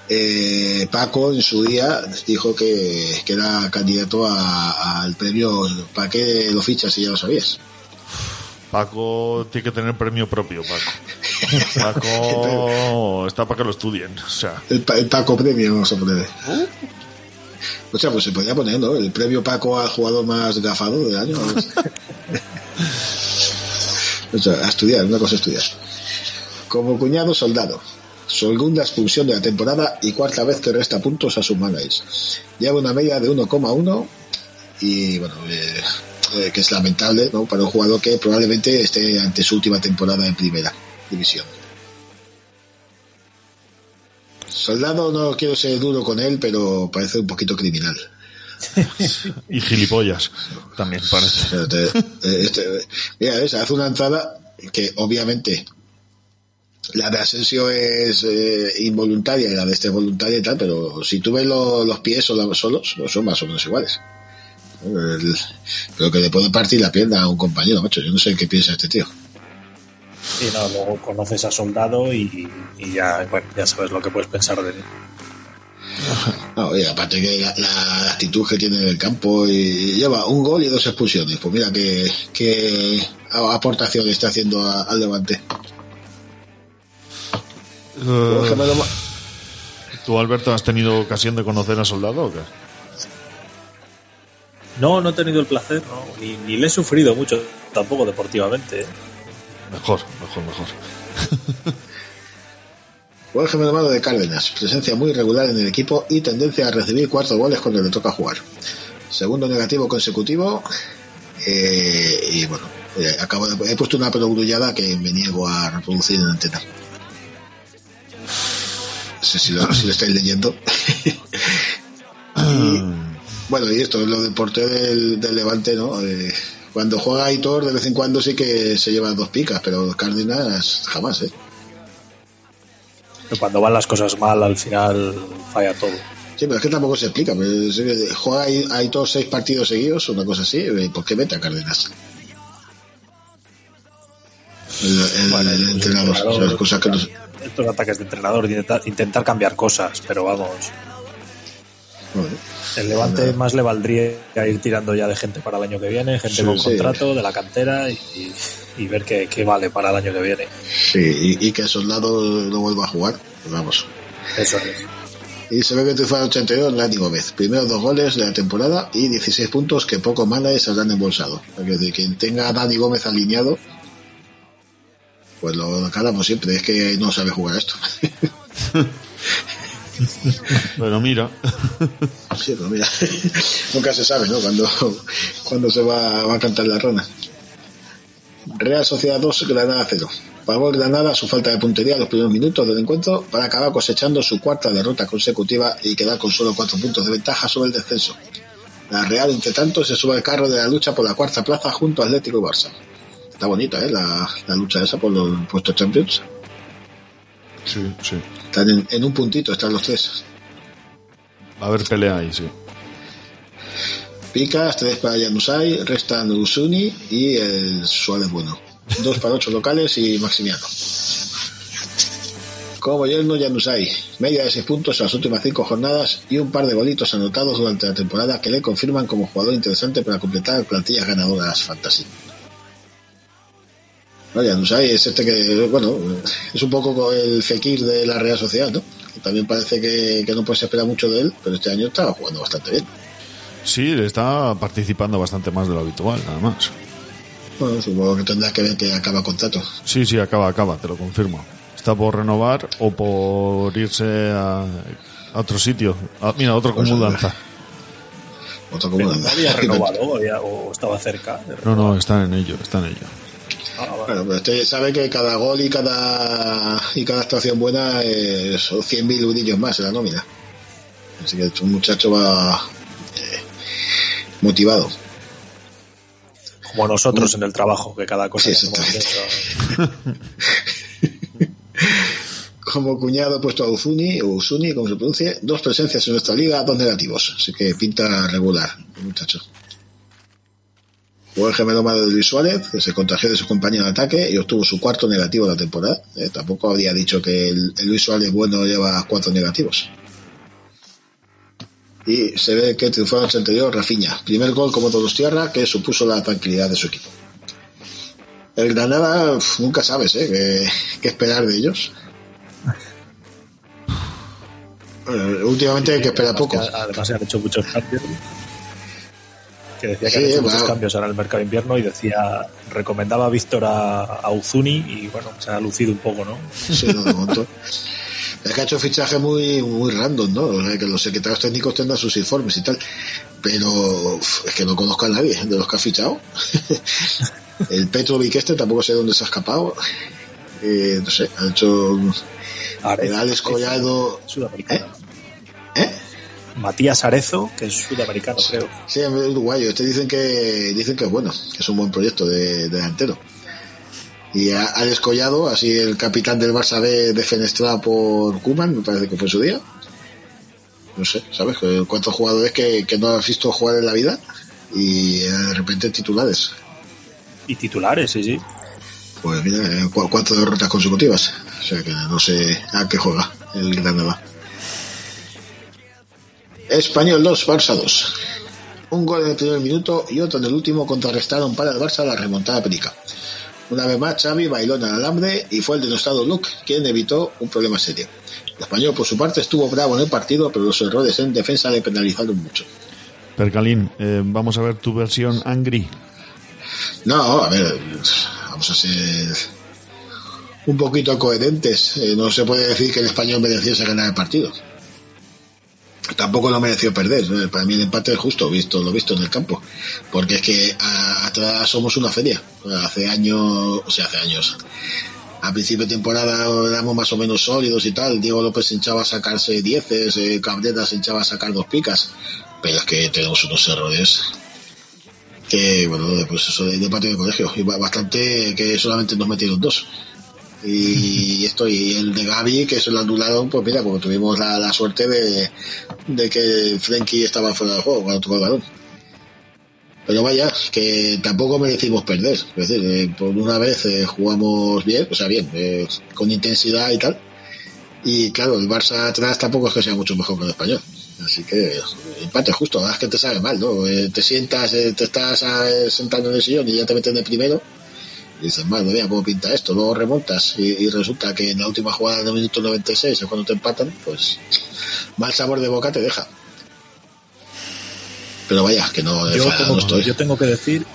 eh, Paco en su día dijo que, que era candidato a- al premio. ¿Para qué lo fichas si ya lo sabías? Paco tiene que tener premio propio, Paco. Paco está para que lo estudien. O sea, El, Pa- el Paco premio, vamos a poner. O sea, pues se podría poner, ¿no? El premio Paco al jugador más gafado del año. o sea, a estudiar, una cosa a estudiar. Como cuñado soldado. Segunda expulsión de la temporada y cuarta vez que resta puntos a sus managers. Lleva una media de 1,1 y bueno, eh, eh, que es lamentable ¿no? para un jugador que probablemente esté ante su última temporada en primera división. Soldado no quiero ser duro con él, pero parece un poquito criminal. y gilipollas, también parece. Este, mira, ¿ves? hace una entrada que obviamente la de Asensio es eh, involuntaria y la de este es voluntaria y tal, pero si tú ves lo- los pies solos, solos son más o menos iguales. El- pero que le puede partir la pierna a un compañero, macho. Yo no sé qué piensa este tío. Y no, luego conoces a Soldado y, y ya, bueno, ya sabes lo que puedes pensar de él. No, y aparte que la, la actitud que tiene en el campo y lleva un gol y dos expulsiones. Pues mira qué, qué aportación está haciendo a- al Levante. Eh, ma- ¿Tú, Alberto, has tenido ocasión de conocer a Soldado o qué? No, no he tenido el placer, no, ni, ni le he sufrido mucho tampoco deportivamente. ¿eh? Mejor, mejor, mejor. Buen gemelo malo de Cárdenas, presencia muy regular en el equipo y tendencia a recibir cuatro goles cuando le toca jugar. Segundo negativo consecutivo. eh, y bueno, eh, acabo de, he puesto una perogrullada que me niego a reproducir en antena. No sé si lo, si lo estáis leyendo. Y, bueno, y esto es lo del portero del, del Levante, ¿no? Eh, cuando juega Aitor, de vez en cuando sí que se lleva dos picas, pero Cárdenas jamás, ¿eh? Cuando van las cosas mal, al final falla todo. Sí, pero es que tampoco se explica. pero es que juega todos seis partidos seguidos, una cosa así. ¿y ¿Por qué mete a Cárdenas? El, el- el entrenador. o sea, las cosas que Estos ataques de entrenador, intentar cambiar cosas, pero vamos. El Levante más le valdría ir tirando ya de gente para el año que viene, gente Sí, con sí. contrato, de la cantera y, y ver qué, qué vale para el año que viene. Sí, y, y que el soldado no vuelva a jugar. vamos. Eso es. Y se ve que triunfa el 82 Dani Gómez. Primero dos goles de la temporada y 16 puntos que poco males se habrán embolsado. Porque de quien tenga a Dani Gómez alineado, pues lo calamos siempre. Es que no sabe jugar esto. Pero mira, Sí, pero mira, nunca se sabe, ¿no? Cuando, cuando se va, a cantar la rana. Real Sociedad 2, Granada 0. Pagó el Granada su falta de puntería en los primeros minutos del encuentro para acabar cosechando su cuarta derrota consecutiva y quedar con solo cuatro puntos de ventaja sobre el descenso. La Real, entre tanto, se sube al carro de la lucha por la cuarta plaza junto a Atlético y Barça. Está bonita, ¿eh? La, la lucha esa por los puestos Champions. Sí, sí. Están en, en un puntito, están los tres. Va a haber pelea ahí, sí. Picas, tres para Yanusai, restan Usuni y el Suárez Bueno. Dos para ocho locales y Maximiano. Como yerno Yanusai, media de seis puntos en las últimas cinco jornadas y un par de golitos anotados durante la temporada que le confirman como jugador interesante para completar plantillas ganadoras fantasy. No, Yanusai es este que, bueno, es un poco el Fekir de la Real Sociedad, ¿no? Que también parece que, que no puedes esperar mucho de él, pero este año está jugando bastante bien. Sí, está participando bastante más de lo habitual, nada más. Bueno, supongo que tendrá que ver que acaba contrato. Sí, sí, acaba, acaba, te lo confirmo. Está por renovar o por irse a, a otro sitio. A- mira, otro con Pues, mudanza. Otro como no había renovado o, había- o estaba cerca. de No, no, están en ello, están en ello. Ah. Bueno, pero usted sabe que cada gol y cada y cada actuación buena eh, son 100.000 eurillos más en la nómina. Así que un muchacho va eh, motivado. Como nosotros en el trabajo, que cada cosa Sí, que Como cuñado he puesto a Uzuni, o Usuni, como se pronuncie, dos presencias en nuestra liga, dos negativos. Así que pinta regular, muchacho. Jugó el gemelo malo de Luis Suárez, que se contagió de su compañero de ataque y obtuvo su cuarto negativo de la temporada. Eh, tampoco habría dicho que el, el Luis Suárez bueno lleva cuatro negativos. Y se ve que triunfó en el anterior Rafiña. Primer gol como todos tierra, que supuso la tranquilidad de su equipo. El Granada, uf, nunca sabes, ¿eh? ¿Qué, qué esperar de ellos? Eh, últimamente hay que esperar poco. además se han hecho muchos cambios. Que decía que Sí, va. muchos cambios ahora en el mercado de invierno y decía, recomendaba a Víctor a, a Uzuni y bueno, se ha lucido un poco, ¿no? Sí, no, de momento. Es que ha hecho fichaje muy, muy random, ¿no? O sea, que los secretarios técnicos tengan sus informes y tal. Pero es que no conozco a nadie de los que ha fichado. El Petrovic este tampoco sé dónde se ha escapado. Eh, no sé, ha hecho el Alex Collado. Sudamericano. ¿Eh? Matías Arezo, que es sudamericano, creo. Sí, es uruguayo. Este dicen que dicen que es bueno, que es un buen proyecto de, de delantero. Y a Alex Collado, así el capitán del Barça B defenestrado por Kuman, me parece que fue su día. No sé, ¿sabes? ¿Cuántos jugadores que, que no has visto jugar en la vida? Y eh, de repente titulares. Y titulares, sí, sí. Pues mira, eh, cu- cuatro derrotas consecutivas. O sea que no sé a qué juega el Granada. Español 2, Barça 2. Un gol en el primer minuto y otro en el último contrarrestaron para el Barça la remontada perica. Una vez más, Xavi bailó en el alambre y fue el denostado Luke quien evitó un problema serio. El español, por su parte, estuvo bravo en el partido, pero los errores en defensa le penalizaron mucho. Percalín, eh, vamos a ver tu versión angry. No, a ver, vamos a ser un poquito coherentes. Eh, no se puede decir que el español mereciese ganar el partido. Tampoco lo mereció perder. Para mí el empate es justo, visto lo visto en el campo. Porque es que a- atrás somos una feria. Hace años, o sea, hace años. A principio de temporada éramos más o menos sólidos y tal. Diego López se hinchaba a sacarse dieces, eh, Cabrera se hinchaba a sacar dos picas. Pero es que tenemos unos errores que bueno pues eso de, de patio de colegio y ba- bastante que solamente nos metieron dos y esto y el de Gaby que se lo anularon pues mira porque tuvimos la, la suerte de, de que Frenkie estaba fuera del juego cuando tocó el balón. Pero vaya que tampoco merecimos perder. Es decir eh, por una vez eh, jugamos bien o sea bien eh, con intensidad y tal. Y claro el Barça atrás tampoco es que sea mucho mejor que el español. Así que empate justo, es que te sabe mal, ¿no? Te sientas, te estás eh, sentando en el sillón y ya te meten de primero dices, madre mía, cómo pinta esto. Luego remontas y, y resulta que en la última jugada del minuto 96 es cuando te empatan, pues mal sabor de boca te deja. Pero vaya, que no, Yo tengo, no estoy. yo tengo que decir,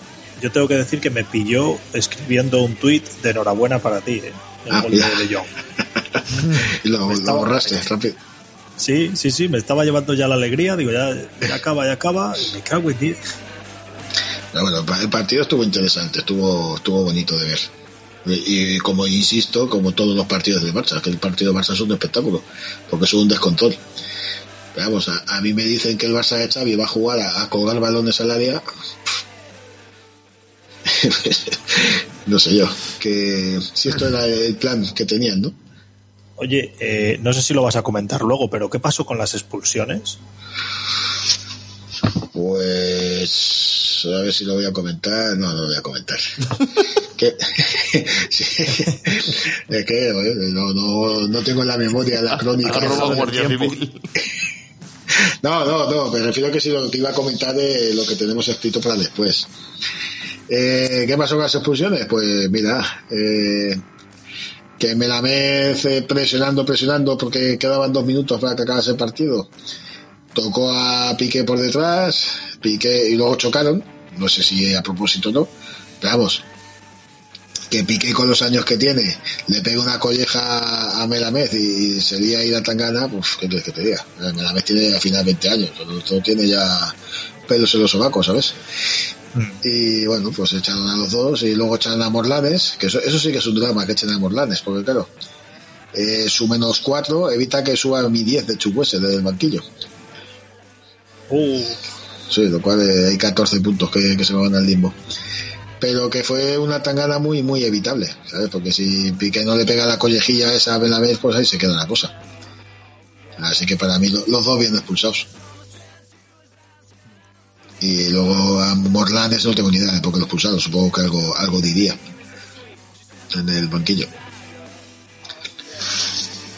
yo tengo que decir que me pilló escribiendo un tuit de enhorabuena para ti, ¿eh? el Ah, gol de De Jong. y lo, lo estaba- borraste rápido. Sí, sí, sí, me estaba llevando ya la alegría, digo, ya, ya acaba, ya acaba, y me cago en ti. Bueno, el partido estuvo interesante, estuvo, estuvo bonito de ver. Y, como insisto, como todos los partidos de Barça, que el partido de Barça es un espectáculo, porque es un descontrol. Pero vamos, a, a mí me dicen que el Barça de Xavi va a jugar a, a colgar balones al área. no sé yo, que si esto era el plan que tenían, ¿no? Oye, eh, no sé si lo vas a comentar luego, pero ¿qué pasó con las expulsiones? Pues a ver si lo voy a comentar. No, no lo voy a comentar. que, sí, es que oye, no, no, no tengo en la memoria la crónica. No, no, no, me refiero a que si lo que iba a comentar de lo que tenemos escrito para después. Eh, ¿Qué pasó con las expulsiones? Pues mira, eh, que Melamed eh, presionando, presionando porque quedaban dos minutos para que acabase el partido. Tocó a Piqué por detrás, Piqué y luego chocaron, no sé si a propósito o no, pero vamos, que Piqué con los años que tiene le pega una colleja a Melamed y sería ir a Tangana, pues qué quieres que te diga. Melamed tiene al final 20 años, el otro tiene ya pelos en los sobacos, ¿sabes? Y bueno, pues echaron a los dos y luego echaron a Morlanes, que eso, eso sí que es un drama que echen a Morlanes, porque claro, eh, su menos 4 evita que suba mi 10 de Chukwese del banquillo. Sí, lo cual eh, hay 14 puntos que, se me van al limbo. Pero que fue una tangana muy, muy evitable, ¿sabes? Porque si Piqué no le pega la collejilla esa a vez, pues ahí se queda la cosa. Así que para mí lo- los dos bien expulsados. Y luego a Morlanes no tengo ni idea de por qué lo expulsaron, supongo que algo, algo diría en el banquillo.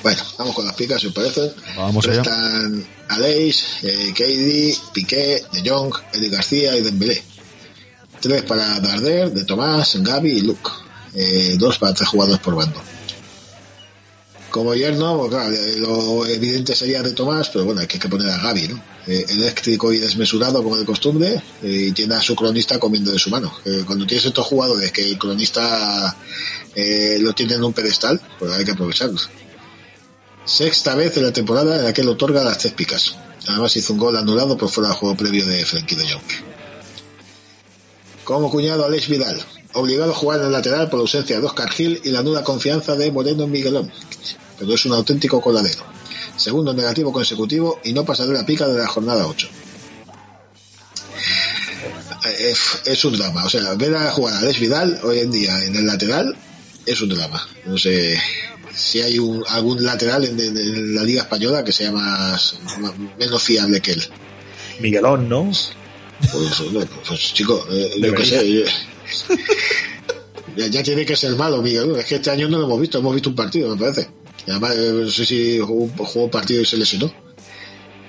Bueno, vamos con las picas, si os parece. Vamos allá. Están Aleix, eh, Keidi, Piqué, De Jong, Eddie García y Dembélé. Tres para Darder, De Tomás, Gaby y Luke. Eh, dos para tres jugadores por bando. Como yerno, pues, claro, lo evidente sería de Tomás, pero bueno, hay que poner a Gaby, ¿no? Eh, eléctrico y desmesurado como de costumbre, y tiene a su cronista comiendo de su mano. Eh, cuando tienes estos jugadores que el cronista eh, lo tiene en un pedestal, pues hay que aprovecharlos. Sexta vez en la temporada en la que le otorga las tres picas. Además hizo un gol anulado por fuera del juego previo de Frenkie de Jong. Como cuñado Alex Vidal, obligado a jugar en el lateral por la ausencia de Oscar Gil y la nula confianza de Moreno en Miguelón. Pero es un auténtico coladero. Segundo negativo consecutivo y no pasará la pica de la jornada 8. Es, es un drama. O sea, ver a jugar a Alex Vidal hoy en día en el lateral es un drama. No sé si hay un, algún lateral en, en- en la Liga Española que sea más, más- menos fiable que él. Miguelón, ¿no? Pues, bueno, pues chico, eh, yo qué sé. ya, ya tiene que ser malo, Miguel. Es que este año no lo hemos visto, hemos visto un partido, me parece. Y además, eh, no sé si jugó, jugó un partido y se lesionó.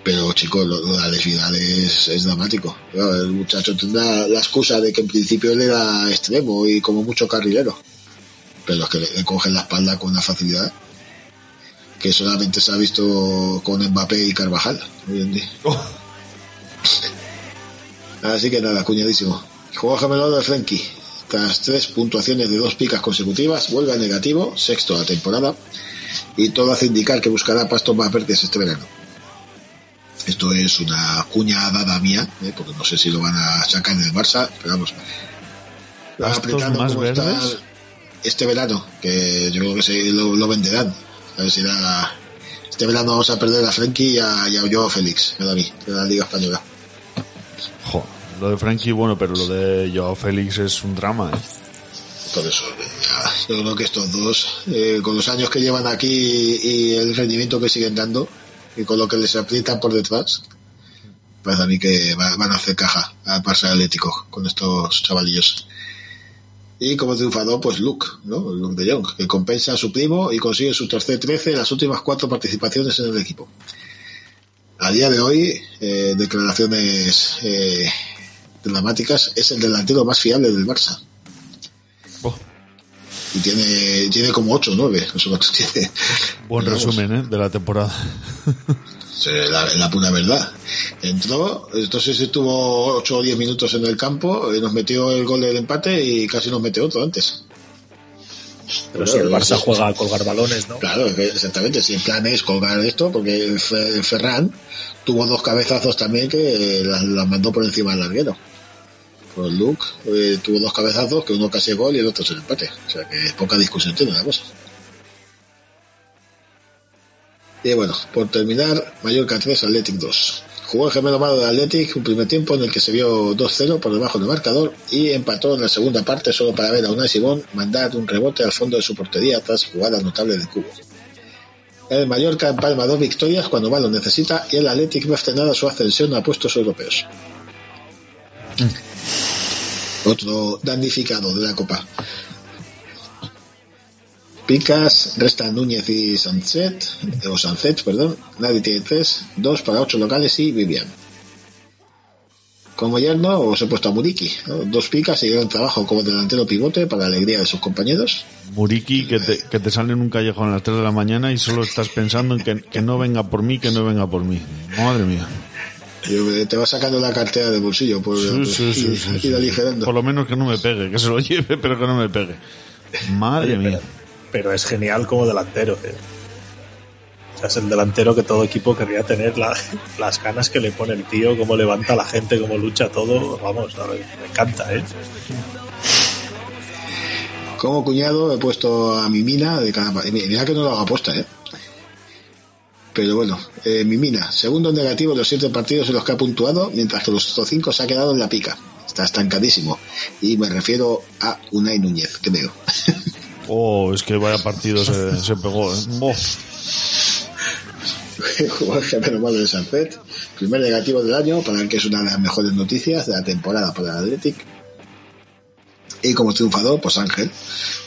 Pero, chicos, lo, lo de Alex Vidal es, es dramático. Claro, el muchacho tendrá la excusa de que en principio él era extremo y como mucho carrilero. Pero es que le, le cogen la espalda con una facilidad que solamente se ha visto con Mbappé y Carvajal hoy en día. Así que nada, cuñadísimo. Juego gemelado de Frenkie. Tras tres puntuaciones de dos picas consecutivas, vuelve al negativo, sexto a la temporada, y todo hace indicar que buscará pastos más verdes este verano. Esto es una cuña dada mía, ¿eh? porque no sé si lo van a sacar en el Barça, pero vamos. ¿Pastos apretando más está verdes? Este verano, que yo creo que se lo, lo venderán. A ver si da- este verano vamos a perder a Frenkie y a, y a Joao Félix, a mí, de la Liga Española. Jo, lo de Frankie, bueno, pero lo de Joao Félix es un drama, ¿eh? Por eso, ya, yo creo que estos dos, eh, con los años que llevan aquí y el rendimiento que siguen dando, y con lo que les aprietan por detrás, parece a mí que va- van a hacer caja al Barça Atlético con estos chavalillos. Y como triunfador, pues Luke, ¿no? Luke de Jong, que compensa a su primo y consigue su tercer 13 en las últimas cuatro participaciones en el equipo. A día de hoy, eh, declaraciones eh, dramáticas, es el delantero más fiable del Barça. Y tiene, tiene como 8 o 9. Eso no tiene. Buen resumen, ¿eh? De la temporada. Sí, la, la pura verdad. Entró, entonces estuvo 8 o 10 minutos en el campo, eh, nos metió el gol del empate y casi nos mete otro antes. Pero si el Barça juega a colgar balones, ¿no? Claro, exactamente. Si el plan es colgar esto, porque Fe- Ferran tuvo dos cabezazos también que las, las mandó por encima del larguero. Pues Luke eh, tuvo dos cabezazos, que uno casi gol y el otro es el empate. O sea que poca discusión tiene la cosa. Y bueno, por terminar, Mallorca 3, Athletic 2. Jugó el gemelo malo de Athletic un primer tiempo en el que se vio 2-0 por debajo del marcador y empató en la segunda parte solo para ver a Unai Simón mandar un rebote al fondo de su portería tras jugada notable de cubo. El Mallorca empalma dos victorias cuando más lo necesita y el Athletic ve frenada su ascensión a puestos europeos. Otro damnificado de la Copa. Picas, restan Núñez y Sancet, o Sancet, perdón. Nadie tiene tres, dos para ocho locales y Vivian. Como yerno, os he puesto a Muriki, ¿no? dos picas y gran trabajo como delantero pivote para la alegría de sus compañeros. Muriki, que te, que te sale en un callejón a las 3 de la mañana y solo estás pensando en que, que no venga por mí, que no venga por mí. Madre mía. Te va sacando la cartera del bolsillo por, Sí, sí, sí, y- sí, y sí. aligerando. Por lo menos que no me pegue, que se lo lleve, pero que no me pegue. Madre mía. Pero es genial como delantero. eh. O sea, es el delantero que todo equipo querría tener. la- las ganas que le pone el tío, cómo levanta la gente, cómo lucha todo. Vamos, a ver, me encanta, ¿eh? Como cuñado he puesto a mi mina de cada Mira que no lo hago aposta, ¿eh? Pero bueno, eh, mi mina, segundo en negativo en los siete partidos en los que ha puntuado, mientras que los otros cinco se ha quedado en la pica. Está estancadísimo. Y me refiero a Unai Núñez, creo. Oh, es que vaya partido se, pegó. ¿eh? Oh. Gemelo malo de Sanfet. Primer negativo del año, para el que es una de las mejores noticias de la temporada para el Athletic. Y como triunfador, pues Ángel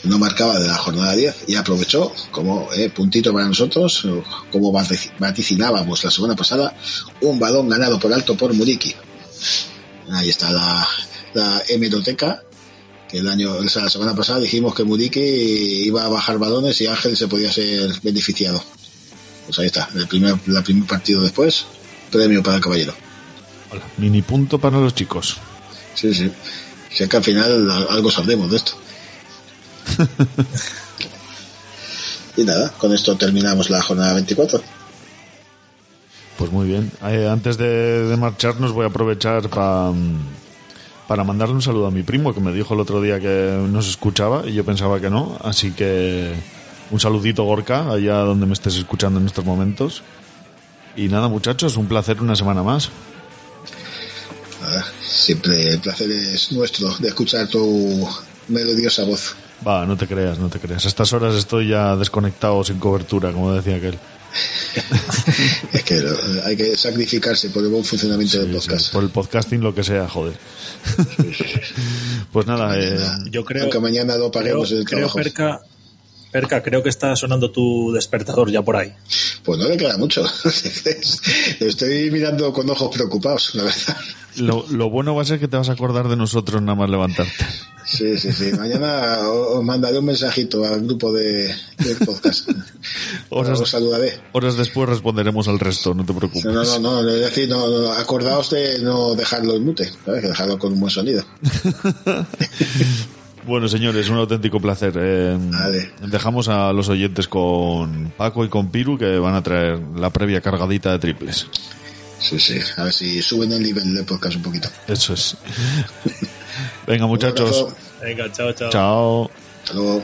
no marcaba de la jornada 10 y aprovechó como eh, puntito para nosotros, como vatici- vaticinábamos la semana pasada, un balón ganado por alto por Muriki. Ahí está la, la hemeroteca Que el año, o sea, la semana pasada dijimos que Murique iba a bajar balones y Ángel se podía ser beneficiado. Pues ahí está, el primer, la primer partido después, premio para el caballero. Hola. Mini punto para los chicos. Sí, sí. Si es que al final algo sabremos de esto. y nada, con esto terminamos la jornada 24. Pues muy bien. Eh, antes de, de marcharnos voy a aprovechar pa- para mandarle un saludo a mi primo que me dijo el otro día que nos escuchaba y yo pensaba que no. Así que un saludito Gorka, allá donde me estés escuchando en estos momentos. Y nada muchachos, un placer una semana más. Nada, siempre el placer es nuestro de escuchar tu melodiosa voz. Va, no te creas, no te creas. A estas horas estoy ya desconectado sin cobertura, como decía aquel. Es que eh, hay que sacrificarse por el buen funcionamiento del podcast. Por el podcasting, lo que sea, joder. pues nada, eh, Yo creo, Aunque mañana no creo, paguemos el creo, trabajo. Perca, Perca, creo que está sonando tu despertador ya por ahí. Pues no le queda mucho. Estoy mirando con ojos preocupados, la verdad. lo, lo bueno va a ser que te vas a acordar de nosotros nada más levantarte. Sí, sí, sí. Mañana os mandaré un mensajito al grupo de, del podcast. Horas, Os saludaré. horas después responderemos al resto, no te preocupes. No, no, no, es decir, no, no, acordaos de no dejarlo en mute, ¿sabes? Que dejarlo con un buen sonido. Bueno, señores, un auténtico placer. Eh. Dejamos a los oyentes con Paco y con Piru que van a traer la previa cargadita de triples. Sí, sí. A ver si suben el nivel del podcast un poquito. Eso es. Venga, muchachos. Venga, chao, chao. Chao. Hasta luego.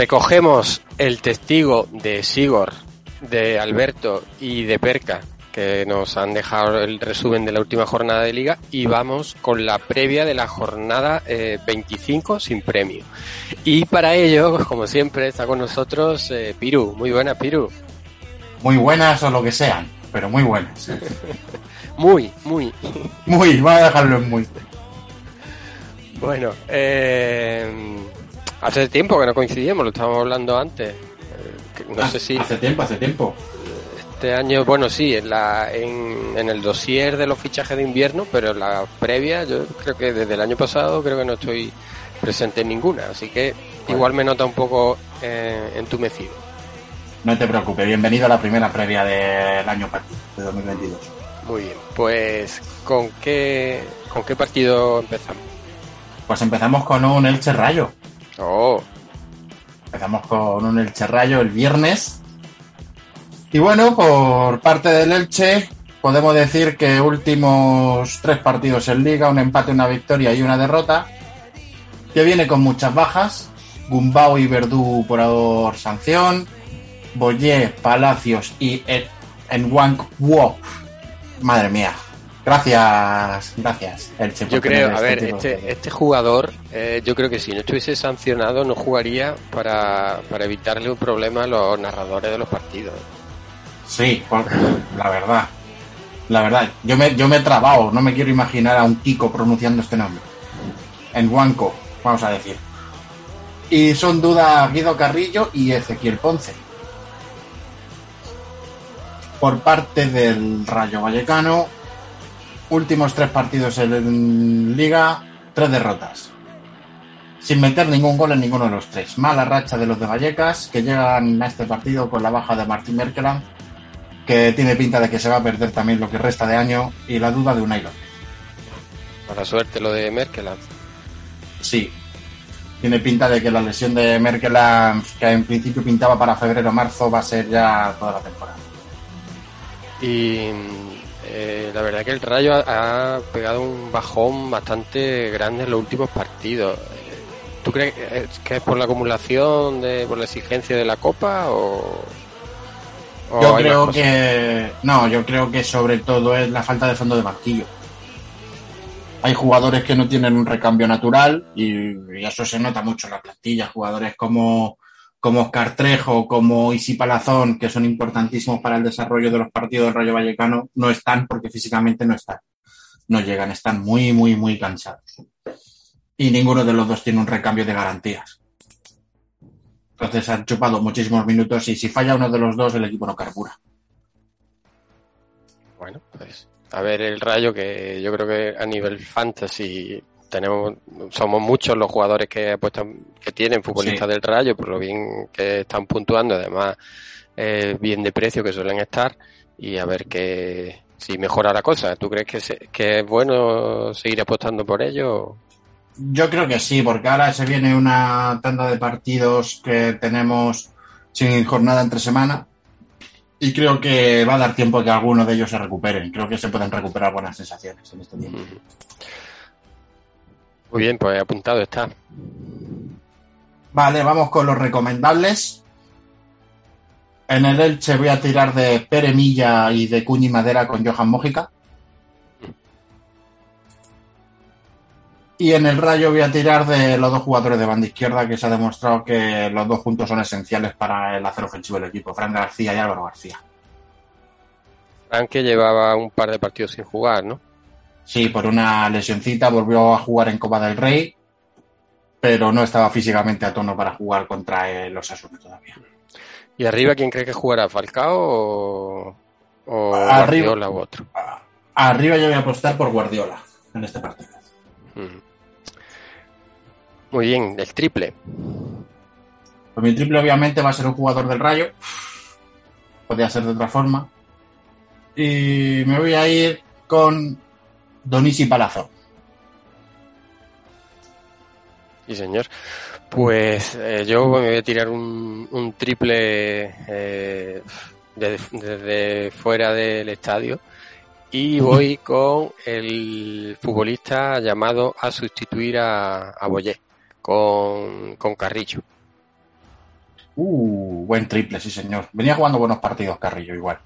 Recogemos el testigo de Sigor, de Alberto y de Perca, que nos han dejado el resumen de la última jornada de liga, y vamos con la previa de la jornada eh, 25 sin premio. Y para ello, como siempre, está con nosotros eh, Piru. Muy buena, Piru. Muy buenas o lo que sean, pero muy buenas. Muy, muy. Muy, voy a dejarlo en muy. Bueno, eh, hace tiempo que no coincidimos, lo estábamos hablando antes. Eh, no sé si Hace tiempo, hace tiempo. este año, bueno, sí, en, la, en, en el dossier de los fichajes de invierno, pero en la previa, yo creo que desde el año pasado creo que no estoy presente en ninguna, así que igual me nota un poco eh, entumecido. No te preocupes, bienvenido a la primera previa del año partido, de 2022. Muy bien, pues ¿con qué, con qué partido empezamos? Pues empezamos con un Elche Rayo. Oh, Empezamos con un Elche Rayo el viernes. Y bueno, por parte del Elche, podemos decir que últimos tres partidos en liga, un empate, una victoria y una derrota, que viene con muchas bajas. Gumbao y Verdú por sanción, Boyé, Palacios y Enwank Wok. Madre mía. Gracias, gracias, Elche. yo creo, a ver, de- este, este jugador, eh, yo creo que si no estuviese sancionado no jugaría para, para evitarle un problema a los narradores de los partidos. Sí, la verdad. La verdad, yo me, yo me he trabado, no me quiero imaginar a un Kiko pronunciando este nombre. En Huanco, vamos a decir. Y son duda Guido Carrillo y Ezequiel Ponce. Por parte del Rayo Vallecano, últimos tres partidos en Liga, tres derrotas. Sin meter ningún gol en ninguno de los tres. Mala racha de los de Vallecas, que llegan a este partido con la baja de Martín Merkeland que tiene pinta de que se va a perder también lo que resta de año, y la duda de un López. Para suerte lo de Merkel. Sí. Tiene pinta de que la lesión de Merkel, que en principio pintaba para febrero o marzo, va a ser ya toda la temporada. Y eh, la verdad que el Rayo ha, pegado un bajón bastante grande en los últimos partidos. ¿Tú crees que es por la acumulación, de, por la exigencia de la Copa o...? yo creo que... No, yo creo que sobre todo es la falta de fondo de banquillo. Hay jugadores que no tienen un recambio natural y, eso se nota mucho en la plantilla. Jugadores como, como Oscar Trejo, como Isi Palazón, que son importantísimos para el desarrollo de los partidos del Rayo Vallecano, no están porque físicamente no están. No llegan, están muy, muy, muy cansados. Y ninguno de los dos tiene un recambio de garantías. Entonces han chupado muchísimos minutos y si falla uno de los dos, el equipo no carbura. Bueno, pues a ver el Rayo, que yo creo que a nivel fantasy tenemos somos muchos los jugadores que apuestan que tienen futbolistas del Rayo por lo bien que están puntuando además eh, bien de precio que suelen estar y a ver que si mejora la cosa ¿tú crees que, que es bueno seguir apostando por ello? Yo creo que sí porque ahora se viene una tanda de partidos que tenemos sin jornada entre semana y creo que va a dar tiempo que algunos de ellos se recuperen. Creo que se pueden recuperar buenas sensaciones en este tiempo. Muy bien, pues apuntado está. Vale, vamos con los recomendables. En el Elche voy a tirar de Pere Milla y de Cuñi Madera con Johan Mójica. Y en el Rayo voy a tirar de los dos jugadores de banda izquierda que se ha demostrado que los dos juntos son esenciales para el hacer ofensivo del equipo, Fran García y Álvaro García. Fran que llevaba un par de partidos sin jugar, ¿no? Sí, por una lesioncita volvió a jugar en Copa del Rey, pero no estaba físicamente a tono para jugar contra los Asuntos todavía. ¿Y arriba quién cree que jugará? ¿Falcao o, o Guardiola u otro? Arriba yo voy a apostar por Guardiola en este partido. Muy bien, el triple. Pues mi triple obviamente va a ser un jugador del Rayo. Podría ser de otra forma. Y me voy a ir con Donisi Palazzo. Sí, señor. Pues eh, yo me voy a tirar un, triple eh, desde fuera del estadio y voy con el futbolista llamado a sustituir a, a Boyé con, con Carrillo. Uh, buen triple, sí señor. Venía jugando buenos partidos Carrillo igual.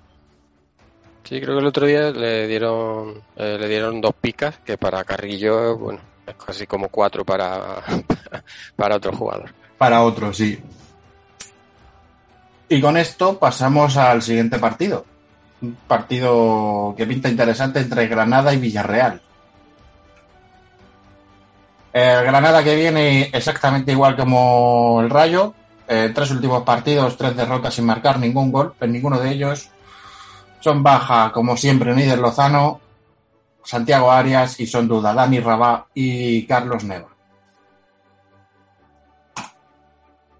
Sí, creo que el otro día le dieron eh, le dieron dos picas, que para Carrillo, bueno, es casi como cuatro para, para otro jugador. Para otro, sí. Y con esto pasamos al siguiente partido. Un partido que pinta interesante entre Granada y Villarreal. Granada que viene exactamente igual como el Rayo. Eh, tres últimos partidos, tres derrotas sin marcar ningún gol, en ninguno de ellos. Son baja, como siempre, Nider Lozano, Santiago Arias y son duda Dani Rabá y Carlos Neva.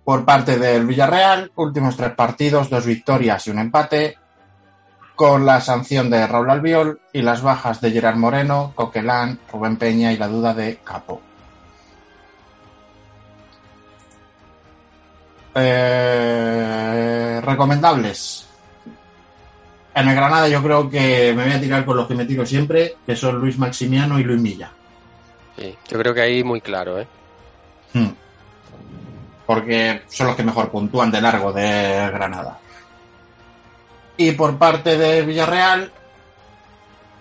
Por parte del Villarreal, últimos tres partidos, dos victorias y un empate, con la sanción de Raúl Albiol y las bajas de Gerard Moreno, Coquelán, Rubén Peña y la duda de Capo. Eh, recomendables. En el Granada yo creo que me voy a tirar con los que me tiro siempre, que son Luis Maximiano y Luis Milla. Sí, yo creo que ahí muy claro, ¿eh? Hmm. Porque son los que mejor puntúan de largo de Granada. Y por parte de Villarreal,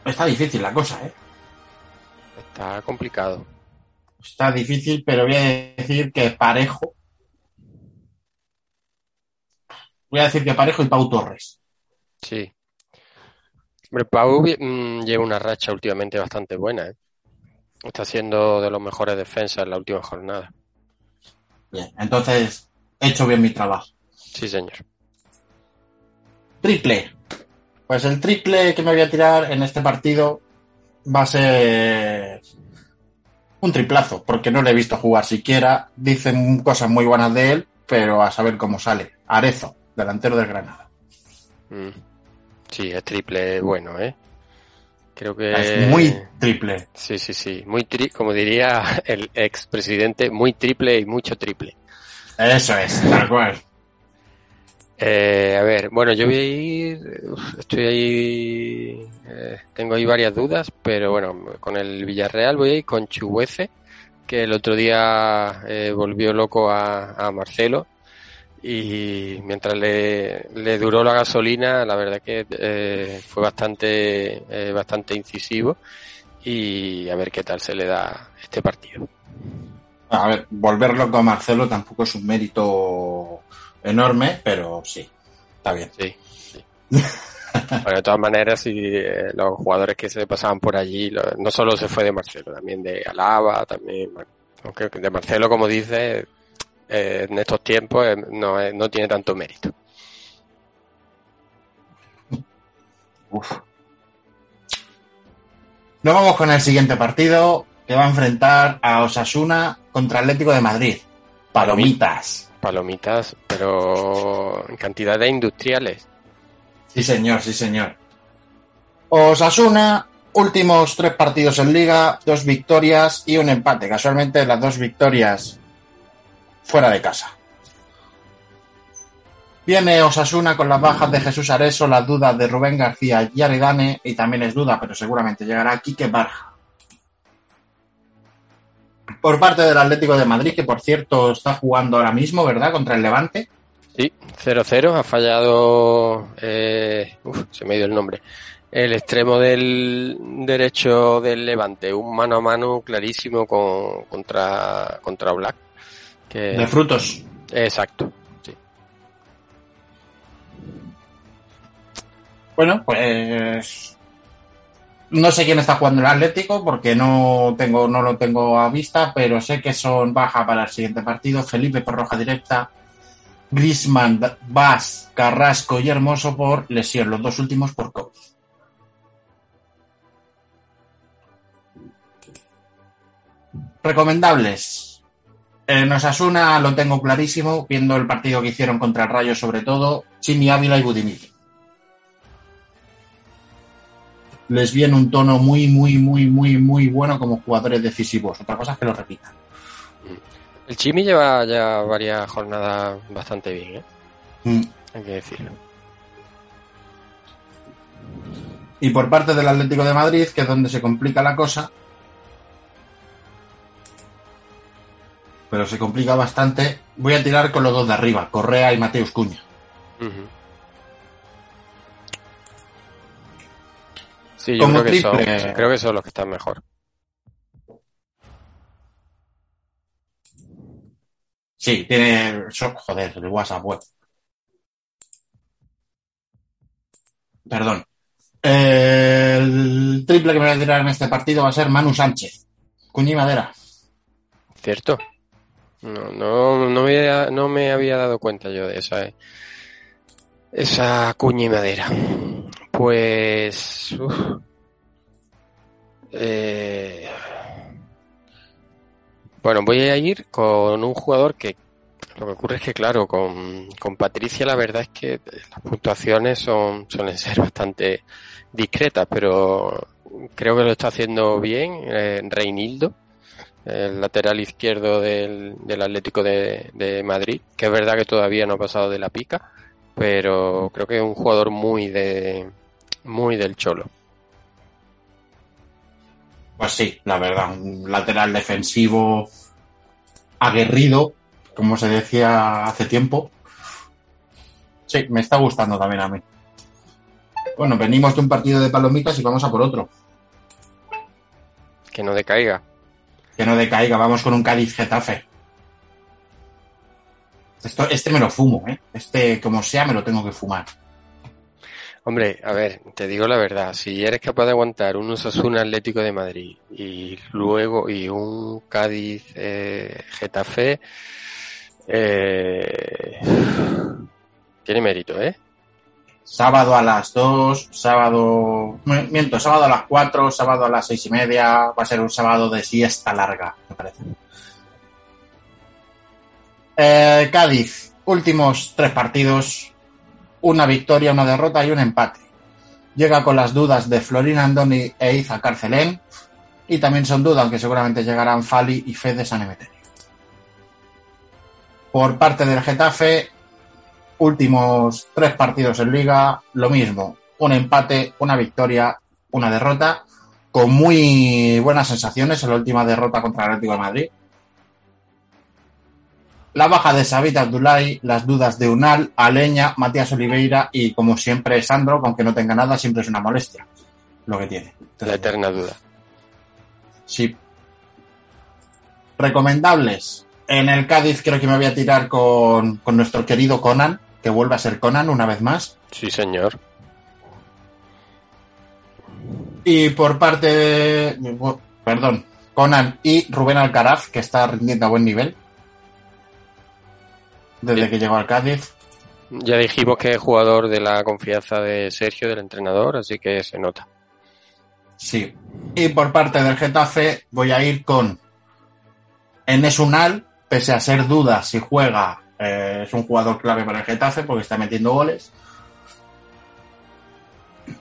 está difícil la cosa, ¿eh? Está complicado. Está difícil, pero voy a decir que parejo Voy a decir que Parejo y Pau Torres. Sí. Hombre, Pau mm, lleva una racha últimamente bastante buena. ¿eh? Está siendo de los mejores defensas en la última jornada. Bien, entonces he hecho bien mi trabajo. Sí, señor. Triple. Pues el triple que me voy a tirar en este partido va a ser un triplazo, porque no le he visto jugar siquiera. Dicen cosas muy buenas de él, pero a saber cómo sale. Arezo delantero del Granada. Mm. Sí, es triple bueno, ¿eh? Creo que... Es muy triple. Sí, sí, sí. Muy tri como diría el expresidente, muy triple y mucho triple. Eso es, tal cual. Eh, a ver, bueno, yo voy a ir, estoy ahí, eh, tengo ahí varias dudas, pero bueno, con el Villarreal voy a ir con Chubuece, que el otro día eh, volvió loco a, a, Marcelo y mientras le, le, duró la gasolina, la verdad que eh, fue bastante, eh, bastante incisivo y a ver qué tal se le da este partido. A ver, volver loco a Marcelo tampoco es un mérito enorme, pero sí, está bien. Sí. sí. bueno, de todas maneras, sí, eh, los jugadores que se pasaban por allí, no solo se fue de Marcelo, también de Alaba, también, aunque de Marcelo, como dice, eh, en estos tiempos eh, no, no tiene tanto mérito. Uf. Nos vamos con el siguiente partido que va a enfrentar a Osasuna contra Atlético de Madrid. Palomitas. Palomitas, pero en cantidad de industriales. Sí, señor, sí, señor. Osasuna, últimos tres partidos en liga, dos victorias y un empate. Casualmente las dos victorias fuera de casa. Viene Osasuna con las bajas de Jesús Areso, las dudas de Rubén García y Aridane, y también es duda, pero seguramente llegará Quique Barja. Por parte del Atlético de Madrid, que por cierto está jugando ahora mismo, ¿verdad? Contra el Levante. Sí, 0-0, ha fallado, eh, se me ido el nombre, el extremo del derecho del Levante, un mano a mano clarísimo con, contra, contra Black. Que... De frutos. Exacto. Sí. Bueno, pues no sé quién está jugando el Atlético porque no tengo no lo tengo a vista, pero sé que son baja para el siguiente partido. Felipe por roja directa, Grisman, Vaz, Carrasco y Hermoso por lesión, los dos últimos por COVID. Recomendables. En Osasuna lo tengo clarísimo, viendo el partido que hicieron contra el Rayo sobre todo, Chimi Ávila y Budimir. Les viene un tono muy, muy, muy, muy, muy bueno como jugadores decisivos. Otra cosa es que lo repitan. El Chimi lleva ya varias jornadas bastante bien, ¿eh? Mm. Hay que decirlo. Y por parte del Atlético de Madrid, que es donde se complica la cosa, pero se complica bastante, voy a tirar con los dos de arriba, Correa y Mateus Cuña. Uh -huh. Sí, yo creo que, son, creo que son los que están mejor. Sí, tiene. Joder, el WhatsApp web. Perdón. El triple que me voy a tirar en este partido va a ser Manu Sánchez. Cuña y madera. Cierto. No, no, no, me, había, no me había dado cuenta yo de esa, esa cuña y madera. Pues. Eh, bueno, voy a ir con un jugador que lo que ocurre es que, claro, con, con Patricia la verdad es que las puntuaciones son, suelen ser bastante discretas, pero creo que lo está haciendo bien eh, Reinildo, el lateral izquierdo del, del Atlético de, de, Madrid, que es verdad que todavía no ha pasado de la pica, pero creo que es un jugador muy de muy del cholo. Pues sí, la verdad, un lateral defensivo aguerrido, como se decía hace tiempo. Sí, me está gustando también a mí. Bueno, venimos de un partido de palomitas y vamos a por otro. Que no decaiga. Que no decaiga, vamos con un Cádiz Getafe. Esto, este me lo fumo, ¿eh? Este, como sea, me lo tengo que fumar. Hombre, a ver, te digo la verdad, si eres capaz de aguantar un Osasuna Atlético de Madrid y luego y un Cádiz eh, Getafe, eh, tiene mérito, ¿eh? Sábado a las 2, sábado, miento, sábado a las 4, sábado a las seis y media, va a ser un sábado de siesta larga, me parece. Eh, Cádiz, últimos tres partidos, una victoria, una derrota y un empate. llega con las dudas de Florin Andoni e Iza Carcelén. Y también son dudas, aunque seguramente llegarán Fali y Fede San Emeterio. Por parte del Getafe, últimos tres partidos en liga, lo mismo. Un empate, una victoria, una derrota, con muy buenas sensaciones en la última derrota contra el Atlético de Madrid. La baja de Sabit Abdullahi, las dudas de Unal, Aleña, Matías Oliveira y, como siempre, Sandro, aunque no tenga nada, siempre es una molestia lo que tiene. La eterna duda. Sí. Recomendables. En el Cádiz creo que me voy a tirar con, con nuestro querido Conan, que vuelve a ser Conan una vez más. Sí, señor. Y por parte de, perdón, Conan y Rubén Alcaraz, que está rindiendo a buen nivel. Desde que llegó al Cádiz. Ya dijimos que es jugador de la confianza de Sergio, del entrenador, así que se nota. Sí. Y por parte del Getafe voy a ir con Enes Unal, pese a ser duda si juega, eh, es un jugador clave para el Getafe porque está metiendo goles.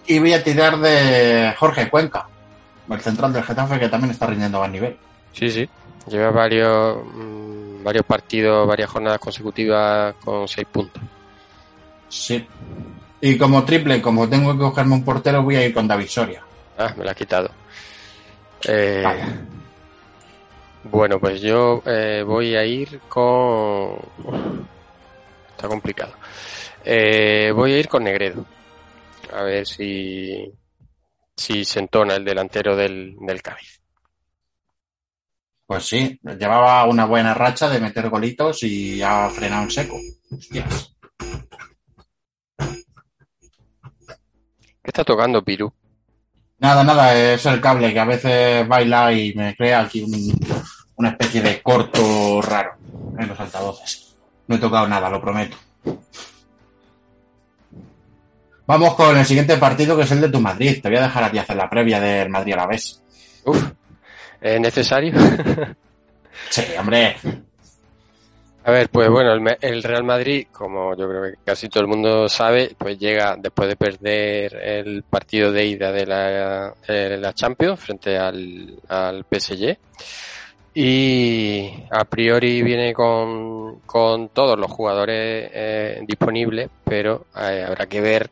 Y voy a tirar de Jorge Cuenca, el central del Getafe que también está rindiendo a nivel. Sí, sí. Lleva varios, mmm, varios partidos, varias jornadas consecutivas con seis puntos. Sí. Y como triple, como tengo que cogerme un portero, voy a ir con David Soria. Ah, me la ha quitado. Eh, Bueno, pues yo eh, voy a ir con... Está complicado. Eh, voy a ir con Negredo. A ver si, si se entona el delantero del, del Cádiz. Pues sí, llevaba una buena racha de meter golitos y ha frenado en seco. Hostias. ¿Qué está tocando Piru? Nada, nada, es el cable que a veces baila y me crea aquí un, una especie de corto raro en los altavoces. No he tocado nada, lo prometo. Vamos con el siguiente partido que es el de tu Madrid. Te voy a dejar a ti hacer la previa del Madrid a la vez. Uf, ¿es necesario? sí, hombre. A ver, pues bueno, el, el, Real Madrid, como yo creo que casi todo el mundo sabe, pues llega después de perder el partido de ida de la, de la Champions frente al, al PSG. Y a priori viene con, con todos los jugadores eh, disponibles, pero eh, habrá que ver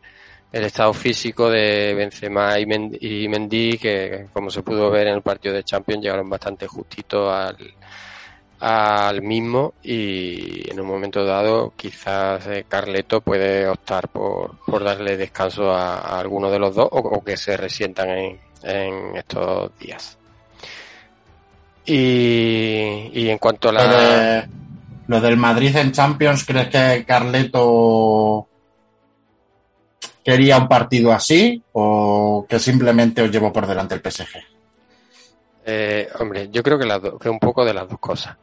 el estado físico de Benzema y Mendy, y Mendy, que como se pudo ver en el partido de Champions llegaron bastante justito al, al mismo y en un momento dado quizás eh, Carleto puede optar por, por darle descanso a, a, alguno de los dos o, o que se resientan en, en estos días. Y, y, en cuanto a la... Lo, de, lo, del Madrid en Champions, ¿crees que Carleto quería un partido así o que simplemente os llevó por delante el PSG? Eh, hombre, yo creo que, las que un poco de las dos cosas.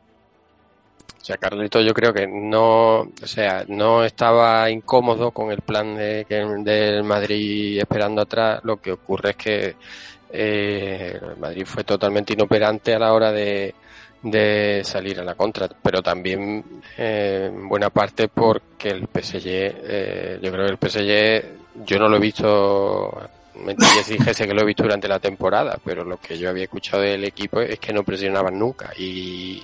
O sea, Carleto yo creo que no, o sea, no estaba incómodo con el plan de, del Madrid esperando atrás. Lo que ocurre es que eh, Madrid fue totalmente inoperante a la hora de, de salir a la contra, pero también eh, en buena parte porque el PSG, eh, yo creo que el PSG, yo no lo he visto, mentiría dijese que lo he visto durante la temporada, pero lo que yo había escuchado del equipo es que no presionaban nunca y,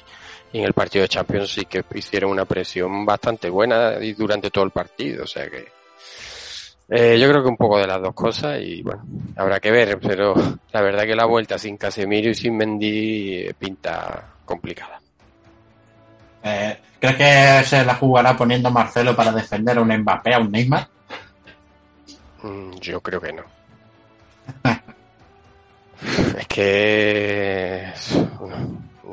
y en el partido de Champions sí que hicieron una presión bastante buena y durante todo el partido, o sea que eh, yo creo que un poco de las dos cosas y bueno, habrá que ver, pero la verdad que la vuelta sin Casemiro y sin Mendy pinta complicada. Eh, ¿Crees que se la jugará poniendo Marcelo para defender a un Mbappé, a un Neymar? Mm, yo creo que no. es que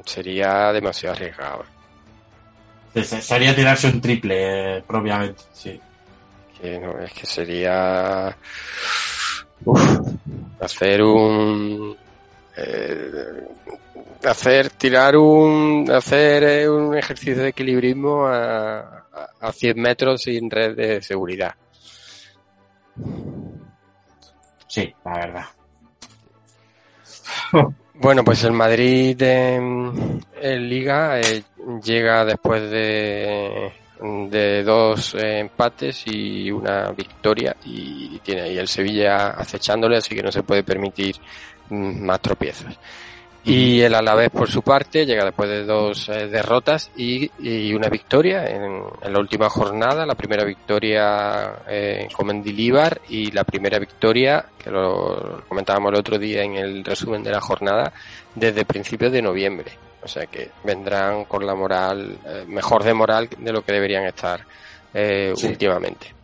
sería demasiado arriesgado. Sería tirarse un triple, eh, propiamente, sí que no, es que sería uf, hacer un eh, hacer tirar un hacer eh, un ejercicio de equilibrismo a, a, a 100 metros sin red de seguridad. Sí la verdad. Bueno pues el Madrid en, en Liga eh, llega después de de dos eh, empates y una victoria y tiene ahí el Sevilla acechándole, así que no se puede permitir mm, más tropiezos. Y el Alavés, por su parte, llega después de dos eh, derrotas y, una victoria en, en, la última jornada. La primera victoria eh, con Mendilíbar y la primera victoria, que lo comentábamos el otro día en el resumen de la jornada, desde principios de noviembre. O sea que vendrán con la moral, eh, mejor de moral de lo que deberían estar eh, sí. últimamente.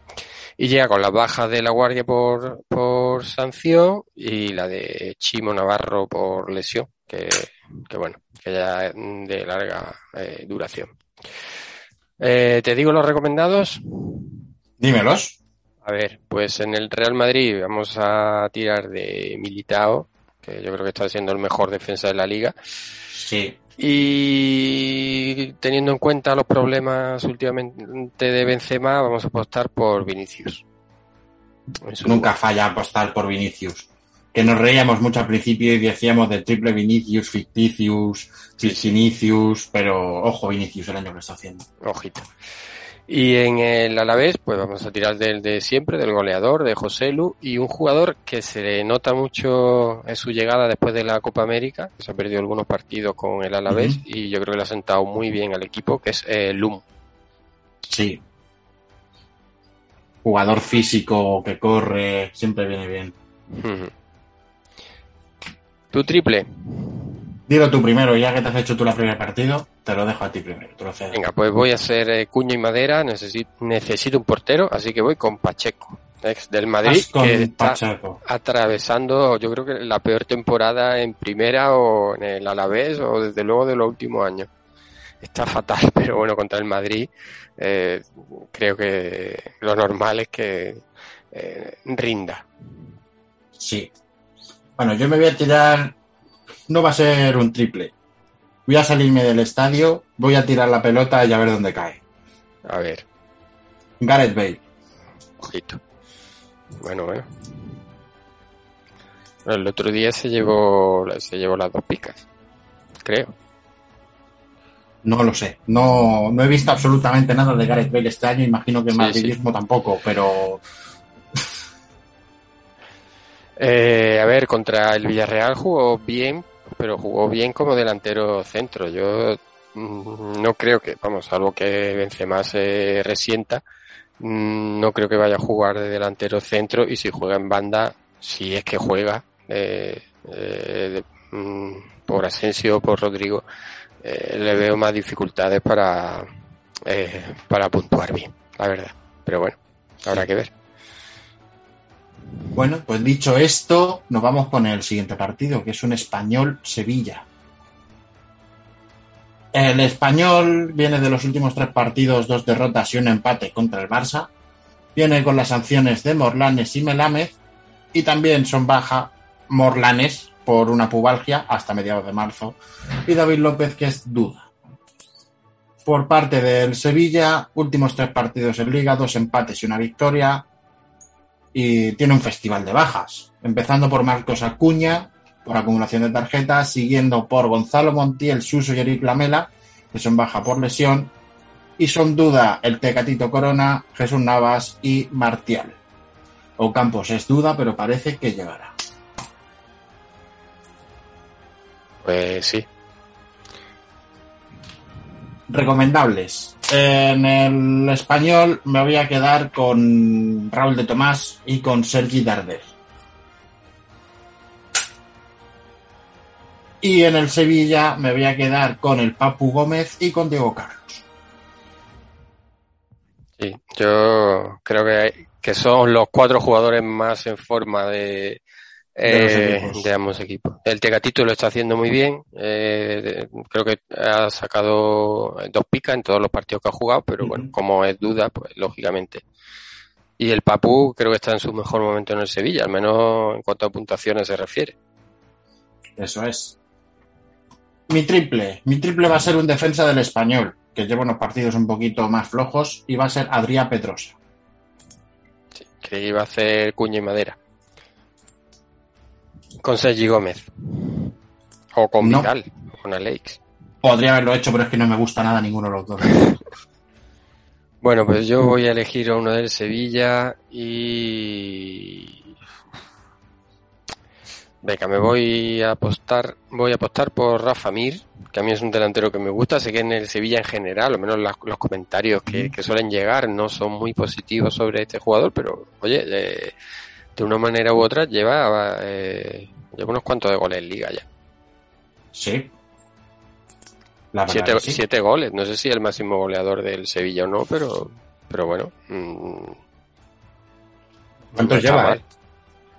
Y llega con las bajas de la Guardia por, por sanción y la de Chimo Navarro por lesión, que, que bueno, que ya es de larga eh, duración. Eh, ¿Te digo los recomendados? Dímelos. A ver, pues en el Real Madrid vamos a tirar de Militao, que yo creo que está siendo el mejor defensa de la liga. Sí. Y teniendo en cuenta los problemas últimamente de Benzema, vamos a apostar por Vinicius. Nunca falla apostar por Vinicius. Que nos reíamos mucho al principio y decíamos del triple Vinicius, ficticius, Vinicius, pero ojo Vinicius el año que está haciendo. Ojito. Y en el Alavés, pues vamos a tirar del de siempre, del goleador, de José Lu, y un jugador que se le nota mucho en su llegada después de la Copa América, que se ha perdido algunos partidos con el Alavés, uh -huh. y yo creo que le ha sentado muy bien al equipo, que es eh, Lum. Sí. Jugador físico que corre, siempre viene bien. Uh -huh. ¿Tu triple? Dilo tú primero, ya que te has hecho tú el primer partido, te lo dejo a ti primero. Te lo cedo. Venga, pues voy a ser eh, cuño y madera, necesito, necesito un portero, así que voy con Pacheco, ex del Madrid, que está Pacheco. atravesando, yo creo que la peor temporada en primera o en el Alavés o desde luego de los últimos años. Está fatal, pero bueno, contra el Madrid eh, creo que lo normal es que eh, rinda. Sí. Bueno, yo me voy a tirar no va a ser un triple. Voy a salirme del estadio, voy a tirar la pelota y a ver dónde cae. A ver. Gareth Bale. Ojito. Bueno, bueno. bueno. El otro día se llevó, se llevó las dos picas. Creo. No lo sé. No, no he visto absolutamente nada de Gareth Bale este año. Imagino que sí, madridismo sí. tampoco, pero eh, a ver, contra el Villarreal jugó bien, pero jugó bien como delantero centro. Yo mm, no creo que, vamos, algo que Benzema se resienta, mm, no creo que vaya a jugar de delantero centro y si juega en banda, si es que juega, eh, eh, de, mm, por Asensio o por Rodrigo, eh, le veo más dificultades para, eh, para puntuar bien, la verdad. Pero bueno, habrá que ver. Bueno, pues dicho esto, nos vamos con el siguiente partido, que es un español-Sevilla. El español viene de los últimos tres partidos, dos derrotas y un empate contra el Barça. Viene con las sanciones de Morlanes y Melámez. Y también son baja Morlanes por una pubalgia hasta mediados de marzo. Y David López, que es duda. Por parte del Sevilla, últimos tres partidos en liga, dos empates y una victoria y tiene un festival de bajas, empezando por Marcos Acuña, por acumulación de tarjetas, siguiendo por Gonzalo Montiel, Suso y Eric Lamela, que son baja por lesión, y son duda el Tecatito Corona, Jesús Navas y Martial. Ocampos es duda, pero parece que llegará. Pues sí. Recomendables. En el español me voy a quedar con Raúl de Tomás y con Sergi Darder. Y en el Sevilla me voy a quedar con el Papu Gómez y con Diego Carlos. Sí, yo creo que, que son los cuatro jugadores más en forma de, eh, de ambos equipos. El Tegatito lo está haciendo muy bien. Eh, creo que ha sacado dos picas en todos los partidos que ha jugado, pero uh -huh. bueno, como es duda, pues lógicamente. Y el Papu creo que está en su mejor momento en el Sevilla, al menos en cuanto a puntuaciones se refiere. Eso es. Mi triple. Mi triple va a ser un defensa del español, que lleva unos partidos un poquito más flojos, y va a ser Adrián Petrosa. Sí, que iba a hacer cuña y madera. Con Sergi Gómez. O con no. Vidal, con Alex. Podría haberlo hecho, pero es que no me gusta nada ninguno de los dos. Bueno, pues yo voy a elegir a uno del Sevilla y Venga, me voy a apostar, voy a apostar por Rafa Mir, que a mí es un delantero que me gusta. Sé que en el Sevilla en general, o menos las- los comentarios que, que suelen llegar, no son muy positivos sobre este jugador, pero oye, eh, de una manera u otra lleva, eh, lleva unos cuantos de goles en liga ya. Sí. La Siete, sí. siete goles, no sé si el máximo goleador del Sevilla o no, pero, pero bueno. mm, ¿Cuántos no lleva, eh?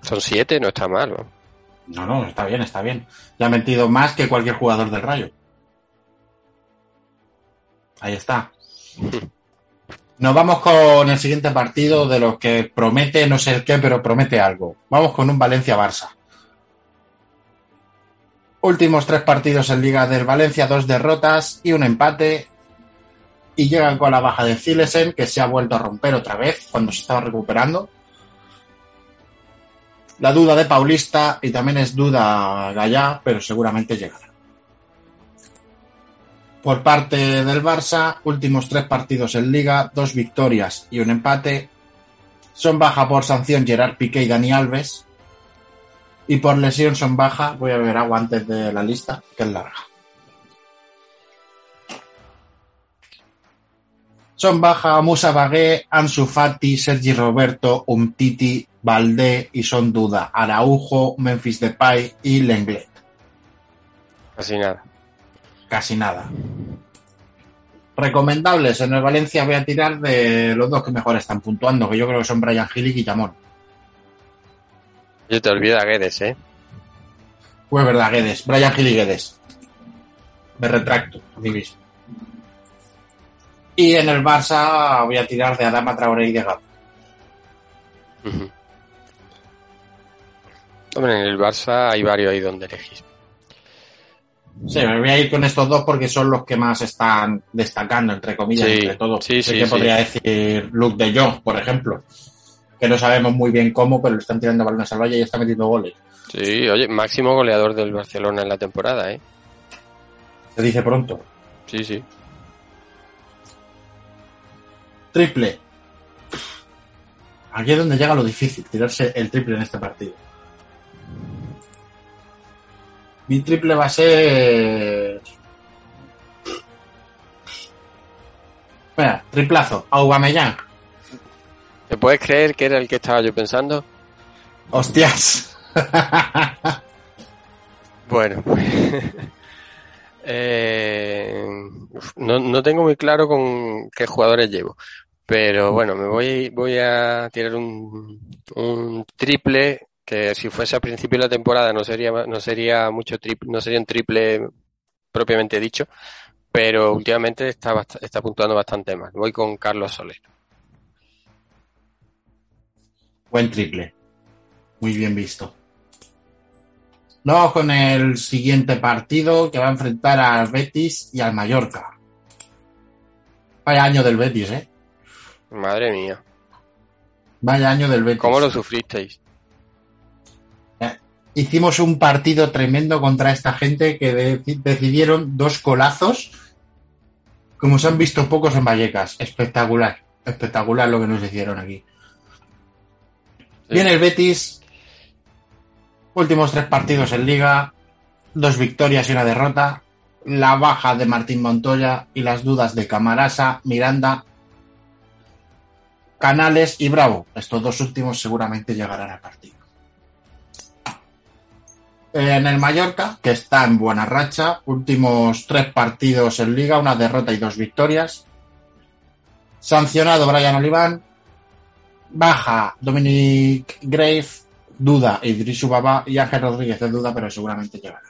Son siete, no está mal. ¿no? No, no, está bien, está bien. Ya ha metido más que cualquier jugador del Rayo. Ahí está. Nos vamos con el siguiente partido de los que promete no sé el qué, pero promete algo. Vamos con un Valencia-Barça. Últimos tres partidos en Liga del Valencia, dos derrotas y un empate. Y llegan con la baja de Zilesen, que se ha vuelto a romper otra vez cuando se estaba recuperando. La duda de Paulista y también es duda Gallá, pero seguramente llegará. Por parte del Barça, últimos tres partidos en Liga, dos victorias y un empate. Son baja por sanción Gerard Piqué y Dani Alves. Y por lesión son baja, voy a beber agua antes de la lista, que es larga. Son baja Musa Bagué, Ansu Fati, Sergi Roberto, Umtiti, Valdé y son duda Araujo, Memphis Depay y Lenglet. Casi nada. Casi nada. Recomendables en el Valencia voy a tirar de los dos que mejor están puntuando, que yo creo que son Brian Hill y Guillamón. Yo te olvido a Guedes, ¿eh? Pues verdad, Guedes, Brian Hill y Guedes. Me retracto a mí mismo. Y en el Barça voy a tirar de Adama Traoré y de. Hombre, en el Barça hay varios ahí donde elegir. Sí, me voy a ir con estos dos porque son los que más están destacando, entre comillas, Sí, entre todos. sí, sí, que sí. podría decir Luke de Jong, por ejemplo, que no sabemos muy bien cómo, pero le están tirando balones al valle y está metiendo goles. Sí, oye, máximo goleador del Barcelona en la temporada, ¿eh? Se dice pronto. Sí, sí. Triple. Aquí es donde llega lo difícil, tirarse el triple en este partido. Mi triple va a ser. Espera, triplazo. Aubameyang. ¿Te puedes creer que era el que estaba yo pensando? Hostias. Bueno, pues... eh, no, no tengo muy claro con qué jugadores llevo, pero bueno, me voy, voy a tirar un, un triple que si fuese a principio de la temporada no sería, no sería mucho triple, no sería un triple propiamente dicho, pero últimamente está, está puntuando bastante más. Voy con Carlos Soler. Buen triple. Muy bien visto. Vamos con el siguiente partido que va a enfrentar al Betis y al Mallorca. Vaya año del Betis, ¿eh? Madre mía, Vaya año del Betis. ¿cómo lo sufristeis? Hicimos un partido tremendo contra esta gente que de- decidieron dos colazos, como se han visto pocos en Vallecas. Espectacular, espectacular lo que nos hicieron aquí. Viene el Betis, últimos tres partidos en liga, dos victorias y una derrota, la baja de Martín Montoya y las dudas de Camarasa, Miranda, Canales y Bravo. Estos dos últimos seguramente llegarán al partido. En el Mallorca, que está en buena racha, últimos tres partidos en liga, una derrota y dos victorias. Sancionado Brian Oliván, baja Dominic Grave, duda Idrisu Baba y Ángel Rodríguez es duda, pero seguramente llegará.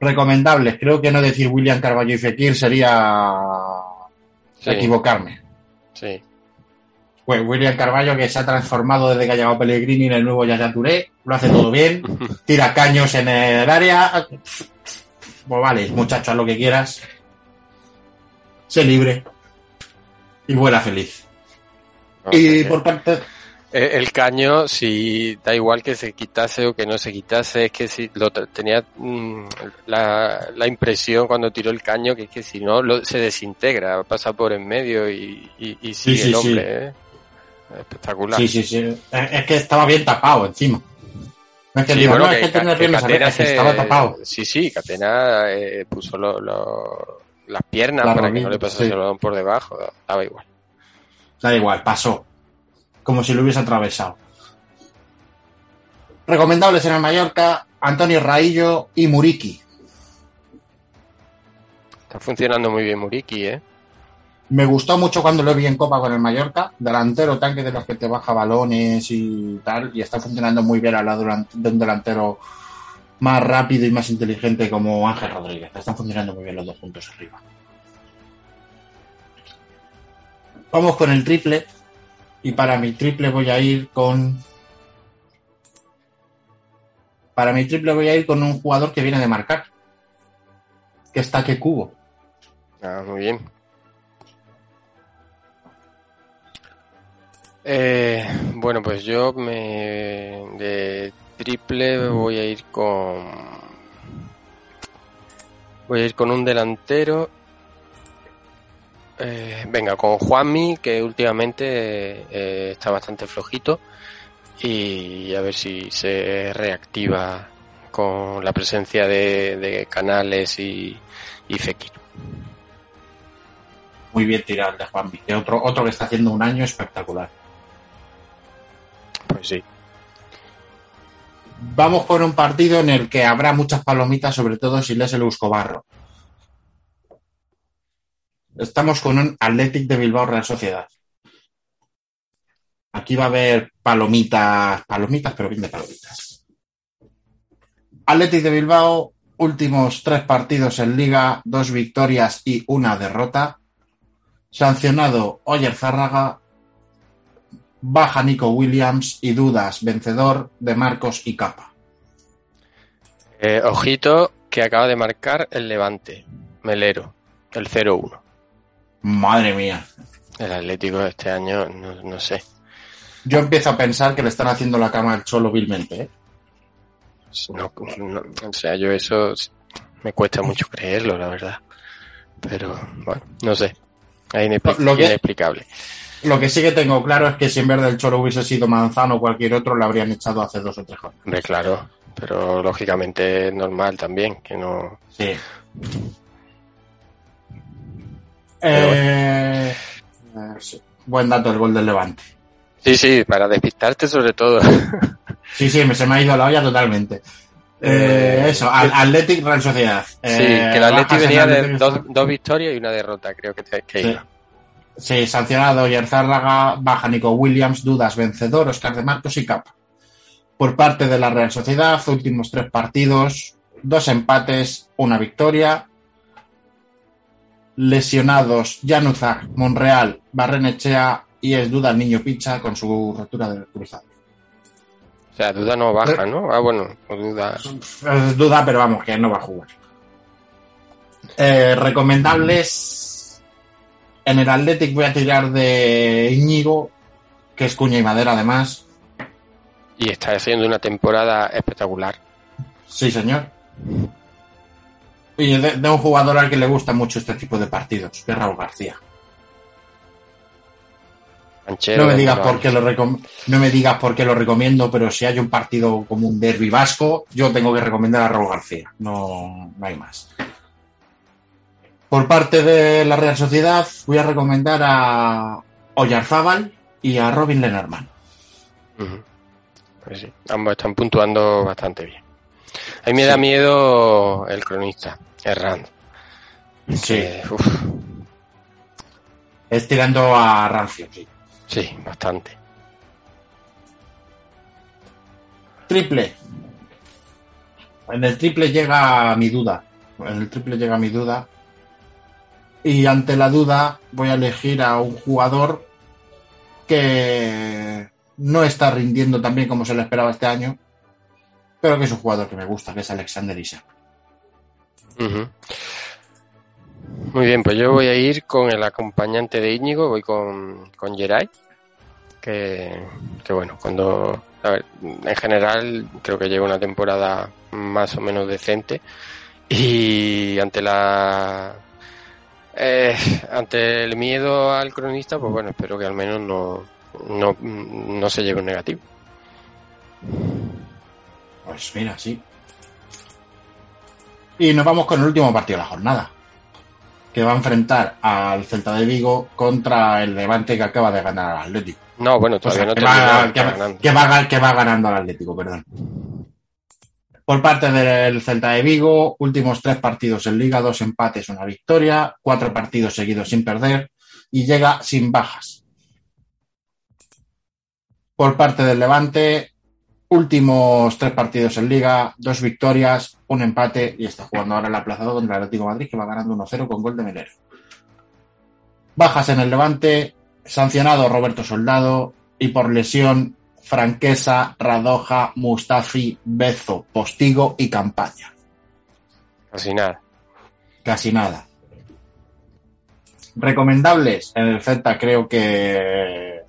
Recomendables, creo que no decir William Carballo y Fekir sería Sí. equivocarme. Sí. Pues William Carballo que se ha transformado desde que ha llegado Pellegrini en el nuevo Yaya Touré, lo hace todo bien, tira caños en el área. Pues vale, muchacho, haz lo que quieras. Sé libre. Y vuela feliz. No, y por parte. Eh, El caño, si da igual que se quitase o que no se quitase, es que si lo tenía mm, la, la impresión cuando tiró el caño que es que si no lo, se desintegra, pasa por en medio y, y, y sigue sí, el sí. hombre, ¿eh? Espectacular. Sí, sí, sí. Es que estaba bien tapado encima. No es que Sí, bueno, no, es que, que que Catena se- estaba tapado. Sí, sí, Catena eh, puso lo- lo- las piernas para que no le pasase sí. el balón por debajo, daba igual. Da igual, pasó. Como si lo hubiese atravesado. Recomendables en el Mallorca, Antonio Raillo y Muriki. Está funcionando muy bien Muriki, ¿eh? Me gustó mucho cuando lo vi en Copa con el Mallorca, delantero tanque de los que te baja balones y tal, y está funcionando muy bien al lado de un delantero más rápido y más inteligente como Ángel Rodríguez. Están funcionando muy bien los dos puntos arriba. Vamos con el triple, y para mi triple voy a ir con... Para mi triple voy a ir con un jugador que viene de marcar, que está que cubo. Ah, muy bien. Eh, bueno, pues yo me de triple voy a ir con voy a ir con un delantero. Eh, venga, con Juanmi, que últimamente eh, está bastante flojito y a ver si se reactiva con la presencia de, Canales y, y Fekir. Muy bien tirado de Juanmi, que otro, otro que está haciendo un año espectacular. Sí. Vamos con un partido en el que habrá muchas palomitas, sobre todo si lees el Uscobarro. Estamos con un Athletic de Bilbao Real Sociedad. Aquí va a haber palomitas, palomitas, pero bien de palomitas. Athletic de Bilbao, últimos tres partidos en liga, dos victorias y una derrota. Sancionado Oyer Zárraga, baja Nico Williams y dudas vencedor de Marcos y Capa. Eh, ojito que acaba de marcar el Levante, Melero, el 0-1. Madre mía. El Atlético de este año, no, no sé. Yo empiezo a pensar que le están haciendo la cama al Cholo vilmente. ¿eh? No, no, o sea, yo eso me cuesta mucho creerlo, la verdad. Pero, bueno, no sé. Es inexpli- Lo que- inexplicable. Lo que sí que tengo claro es que si en vez del Cholo hubiese sido Manzano o cualquier otro, le habrían echado hace dos o tres jornadas. Claro. Pero lógicamente es normal también, que no... Sí. Eh, eh, sí. Buen dato el gol del Levante. Sí, sí, para despistarte sobre todo. Sí, sí, me, se me ha ido la olla totalmente. Eh, eso, Athletic Real Sociedad. Sí, Eh, que el bajas en venía de Athletic- dos, dos victorias y una derrota, creo que, te- que Sí. iba. Sí, sancionado Yerzárraga, baja Nico Williams, dudas vencedor, Oscar de Marcos y Capa. Por parte de la Real Sociedad, últimos tres partidos, dos empates, una victoria. Lesionados Januzak, Monreal, Barrenechea y es duda el niño Picha con su rotura del cruzado. O sea, duda no baja, ¿no? Ah, bueno, pues duda... Es duda, pero vamos, que no va a jugar. Eh, recomendables. En el Athletic voy a tirar de Íñigo, que es cuña y madera además. Y está haciendo una temporada espectacular. Sí, señor. Y de, de un jugador al que le gusta mucho este tipo de partidos, que es Raúl García. No me digas por qué lo no me digas por qué lo recomiendo, pero si hay un partido como un derbi vasco, yo tengo que recomendar a Raúl García. No, no hay más. Por parte de la Real Sociedad, voy a recomendar a Oyarzábal y a Robin Lenormand. Ujú. Pues sí, ambos están puntuando bastante bien. A mí me da miedo el cronista, Herrand. Sí. Que, uf, Es tirando a Rancio, sí. sí, bastante. Triple. En el triple llega mi duda. En el triple llega mi duda. Y ante la duda voy a elegir a un jugador que no está rindiendo tan bien como se le esperaba este año, pero que es un jugador que me gusta, que es Alexander. Ujú. Muy bien, pues yo voy a ir con el acompañante de Íñigo, voy con, con Geray, que, que bueno, cuando, a ver, en general creo que lleva una temporada más o menos decente y ante la eh, ante el miedo al cronista, pues bueno, espero que al menos no, no, no se lleve un negativo. Pues mira, sí. Y nos vamos con el último partido de la jornada. Que va a enfrentar al Celta de Vigo contra el Levante que acaba de ganar al Atlético. No, bueno, todavía O sea, no que, va, que que va- que va ganando al Atlético, perdón. Por parte del Celta de Vigo, últimos tres partidos en Liga, dos empates, una victoria, cuatro partidos seguidos sin perder y llega sin bajas. Por parte del Levante, últimos tres partidos en Liga, dos victorias, un empate y está jugando ahora el aplazado contra el Atlético Madrid que va ganando 1-0 con gol de Melero. Bajas en el Levante, sancionado Roberto Soldado y por lesión Franquesa, Radoja, Mustafi, Bezo, Postigo y Campaña. Casi nada. Casi nada. Recomendables en el Celta creo que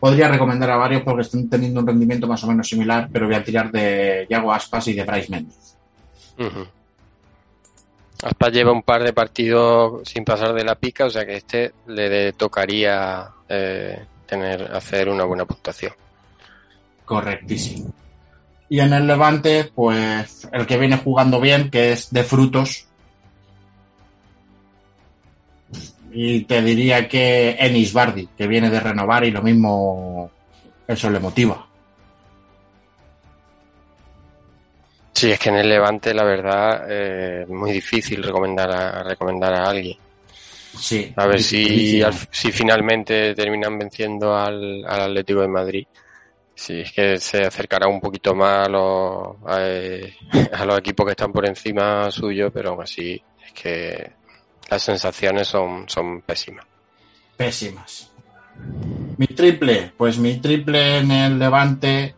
podría recomendar a varios porque están teniendo un rendimiento más o menos similar, pero voy a tirar de Yago Aspas y de Bryce Méndez. Ujú. Aspas lleva un par de partidos sin pasar de la pica, o sea que este le tocaría eh, tener hacer una buena puntuación. Correctísimo. Y en el Levante, pues el que viene jugando bien, que es de frutos. Y te diría que Enis Bardi, que viene de renovar y lo mismo eso le motiva. Sí, es que en el Levante, la verdad, eh, es muy difícil recomendar a, recomendar a alguien. Sí. A ver si, al- si finalmente terminan venciendo al, al Atlético de Madrid. Sí, es que se acercará un poquito más a los, a, eh, a los equipos que están por encima suyo, pero aún así es que las sensaciones son, son pésimas. Pésimas. Mi triple, pues mi triple en el Levante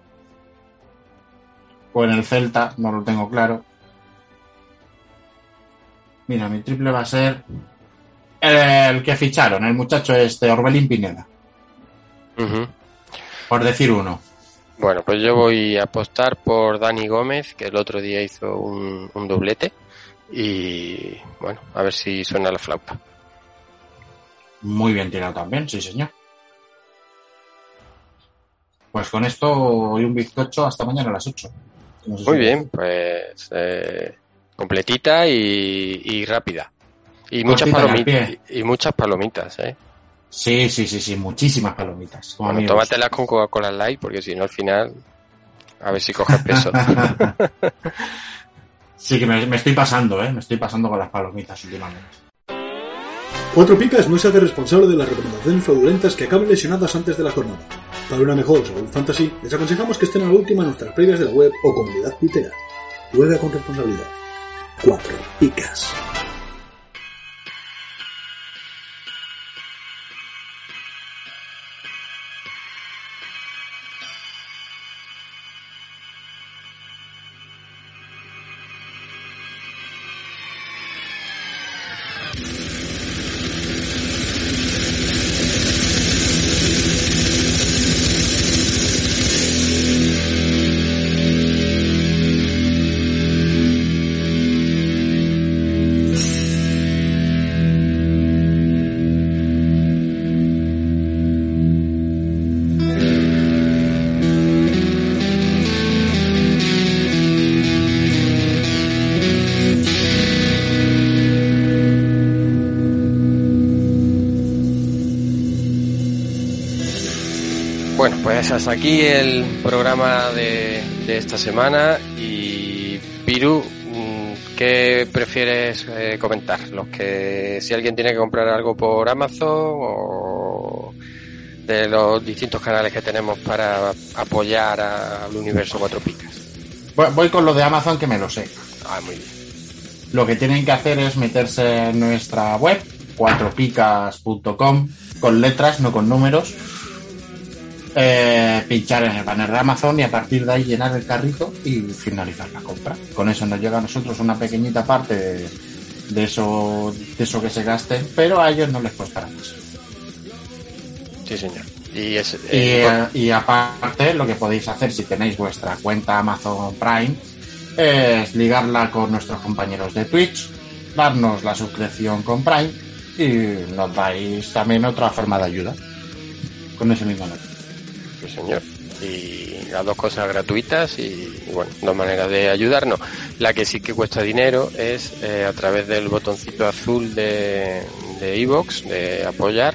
o en el Celta, no lo tengo claro. Mira, mi triple va a ser el que ficharon, el muchacho este, Orbelín Pineda, por decir uno. Bueno, pues yo voy a apostar por Dani Gómez, que el otro día hizo un, un doblete. Y bueno, a ver si suena la flauta. Muy bien tirado también, sí señor. Pues con esto y un bizcocho hasta mañana a las 8. No sé si- Muy bien, pues eh, completita y, y rápida. Y muchas, palomitas, pie. y, y muchas palomitas, ¿eh? Sí, sí, sí, sí, muchísimas palomitas. como Bueno, tómatelas con Coca-Cola Light, porque si no al final, a ver si coges peso. Sí, que me, me estoy pasando, ¿eh? Me estoy pasando con las palomitas últimamente. Cuatro Picas no se hace responsable de las recomendaciones fraudulentas que acaben lesionadas antes de la jornada. Para una mejor salud fantasy, les aconsejamos que estén a la última en nuestras previas de la web o comunidad twittera. Juega con responsabilidad. Cuatro Picas. Hasta aquí el programa de, de esta semana y Piru, mm, ¿qué prefieres eh, comentar? Los que si alguien tiene que comprar algo por Amazon o de los distintos canales que tenemos para apoyar al universo Cuatro Picas. Voy, voy con lo de Amazon que me lo sé. Ah, muy bien. Lo que tienen que hacer es meterse en nuestra web, cuatropicas.com, con letras, no con números. Eh, pinchar en el banner de Amazon y a partir de ahí llenar el carrito y finalizar la compra. Con eso nos llega a nosotros una pequeñita parte de, de eso, de eso que se gasten, pero a ellos no les costará más. Sí, señor. Y, es, y, eh, y aparte, lo que podéis hacer si tenéis vuestra cuenta Amazon Prime es ligarla con nuestros compañeros de Twitch, darnos la suscripción con Prime y nos dais también otra forma de ayuda con ese mismo nombre. Señor. Y las dos cosas gratuitas y, bueno, dos maneras de ayudarnos. La que sí que cuesta dinero es eh, a través del botoncito azul de de iVoox, de apoyar,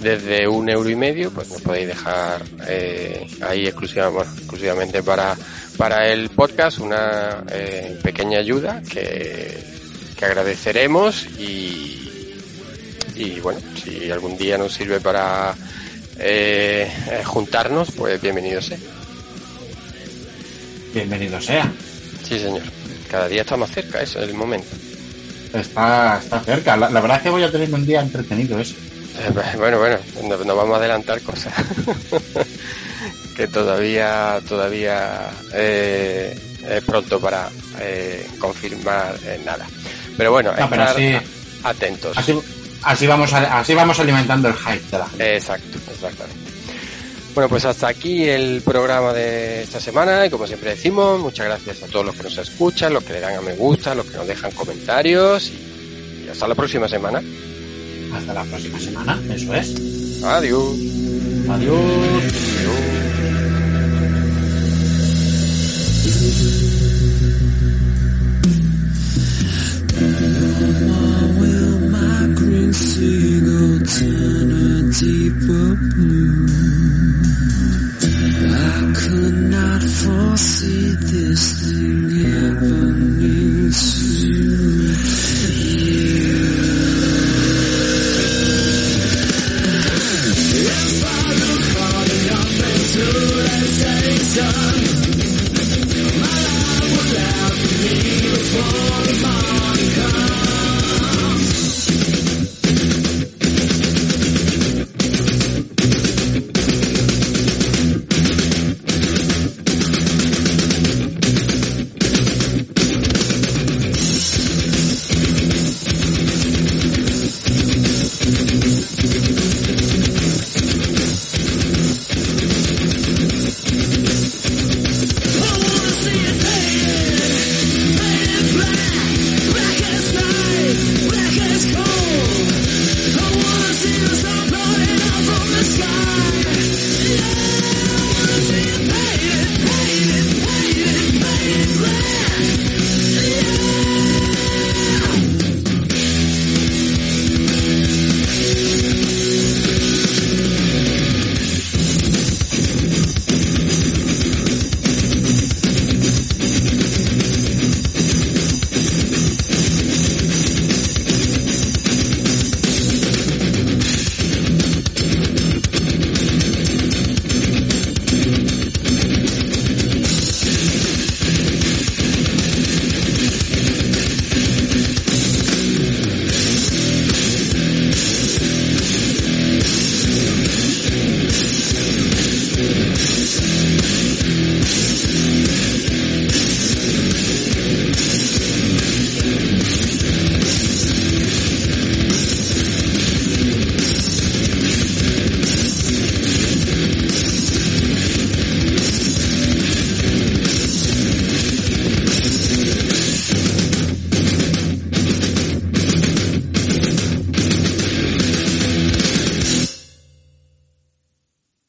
desde un euro y medio, pues nos podéis dejar eh, ahí exclusiva, exclusivamente para, para el podcast una eh, pequeña ayuda que, que agradeceremos y, y bueno, si algún día nos sirve para eh, juntarnos, pues bienvenido sea. Bienvenido sea. Sí, señor. Cada día está más cerca, eso es el momento. Está, está cerca. La, la verdad es que voy a tener un día entretenido eso. Eh, bueno, bueno, no, no vamos a adelantar cosas. que todavía, todavía eh, es pronto para eh, confirmar eh, nada. Pero bueno, No, estar atentos. Así, así, vamos a- así vamos alimentando el hype de la gente. Exacto, exactamente. Bueno, pues hasta aquí el programa de esta semana y como siempre decimos, muchas gracias a todos los que nos escuchan, los que le dan a me gusta, los que nos dejan comentarios y, y hasta la próxima semana. Hasta la próxima semana, eso es. Adiós. Adiós. Deep blue. I could not foresee this thing happening.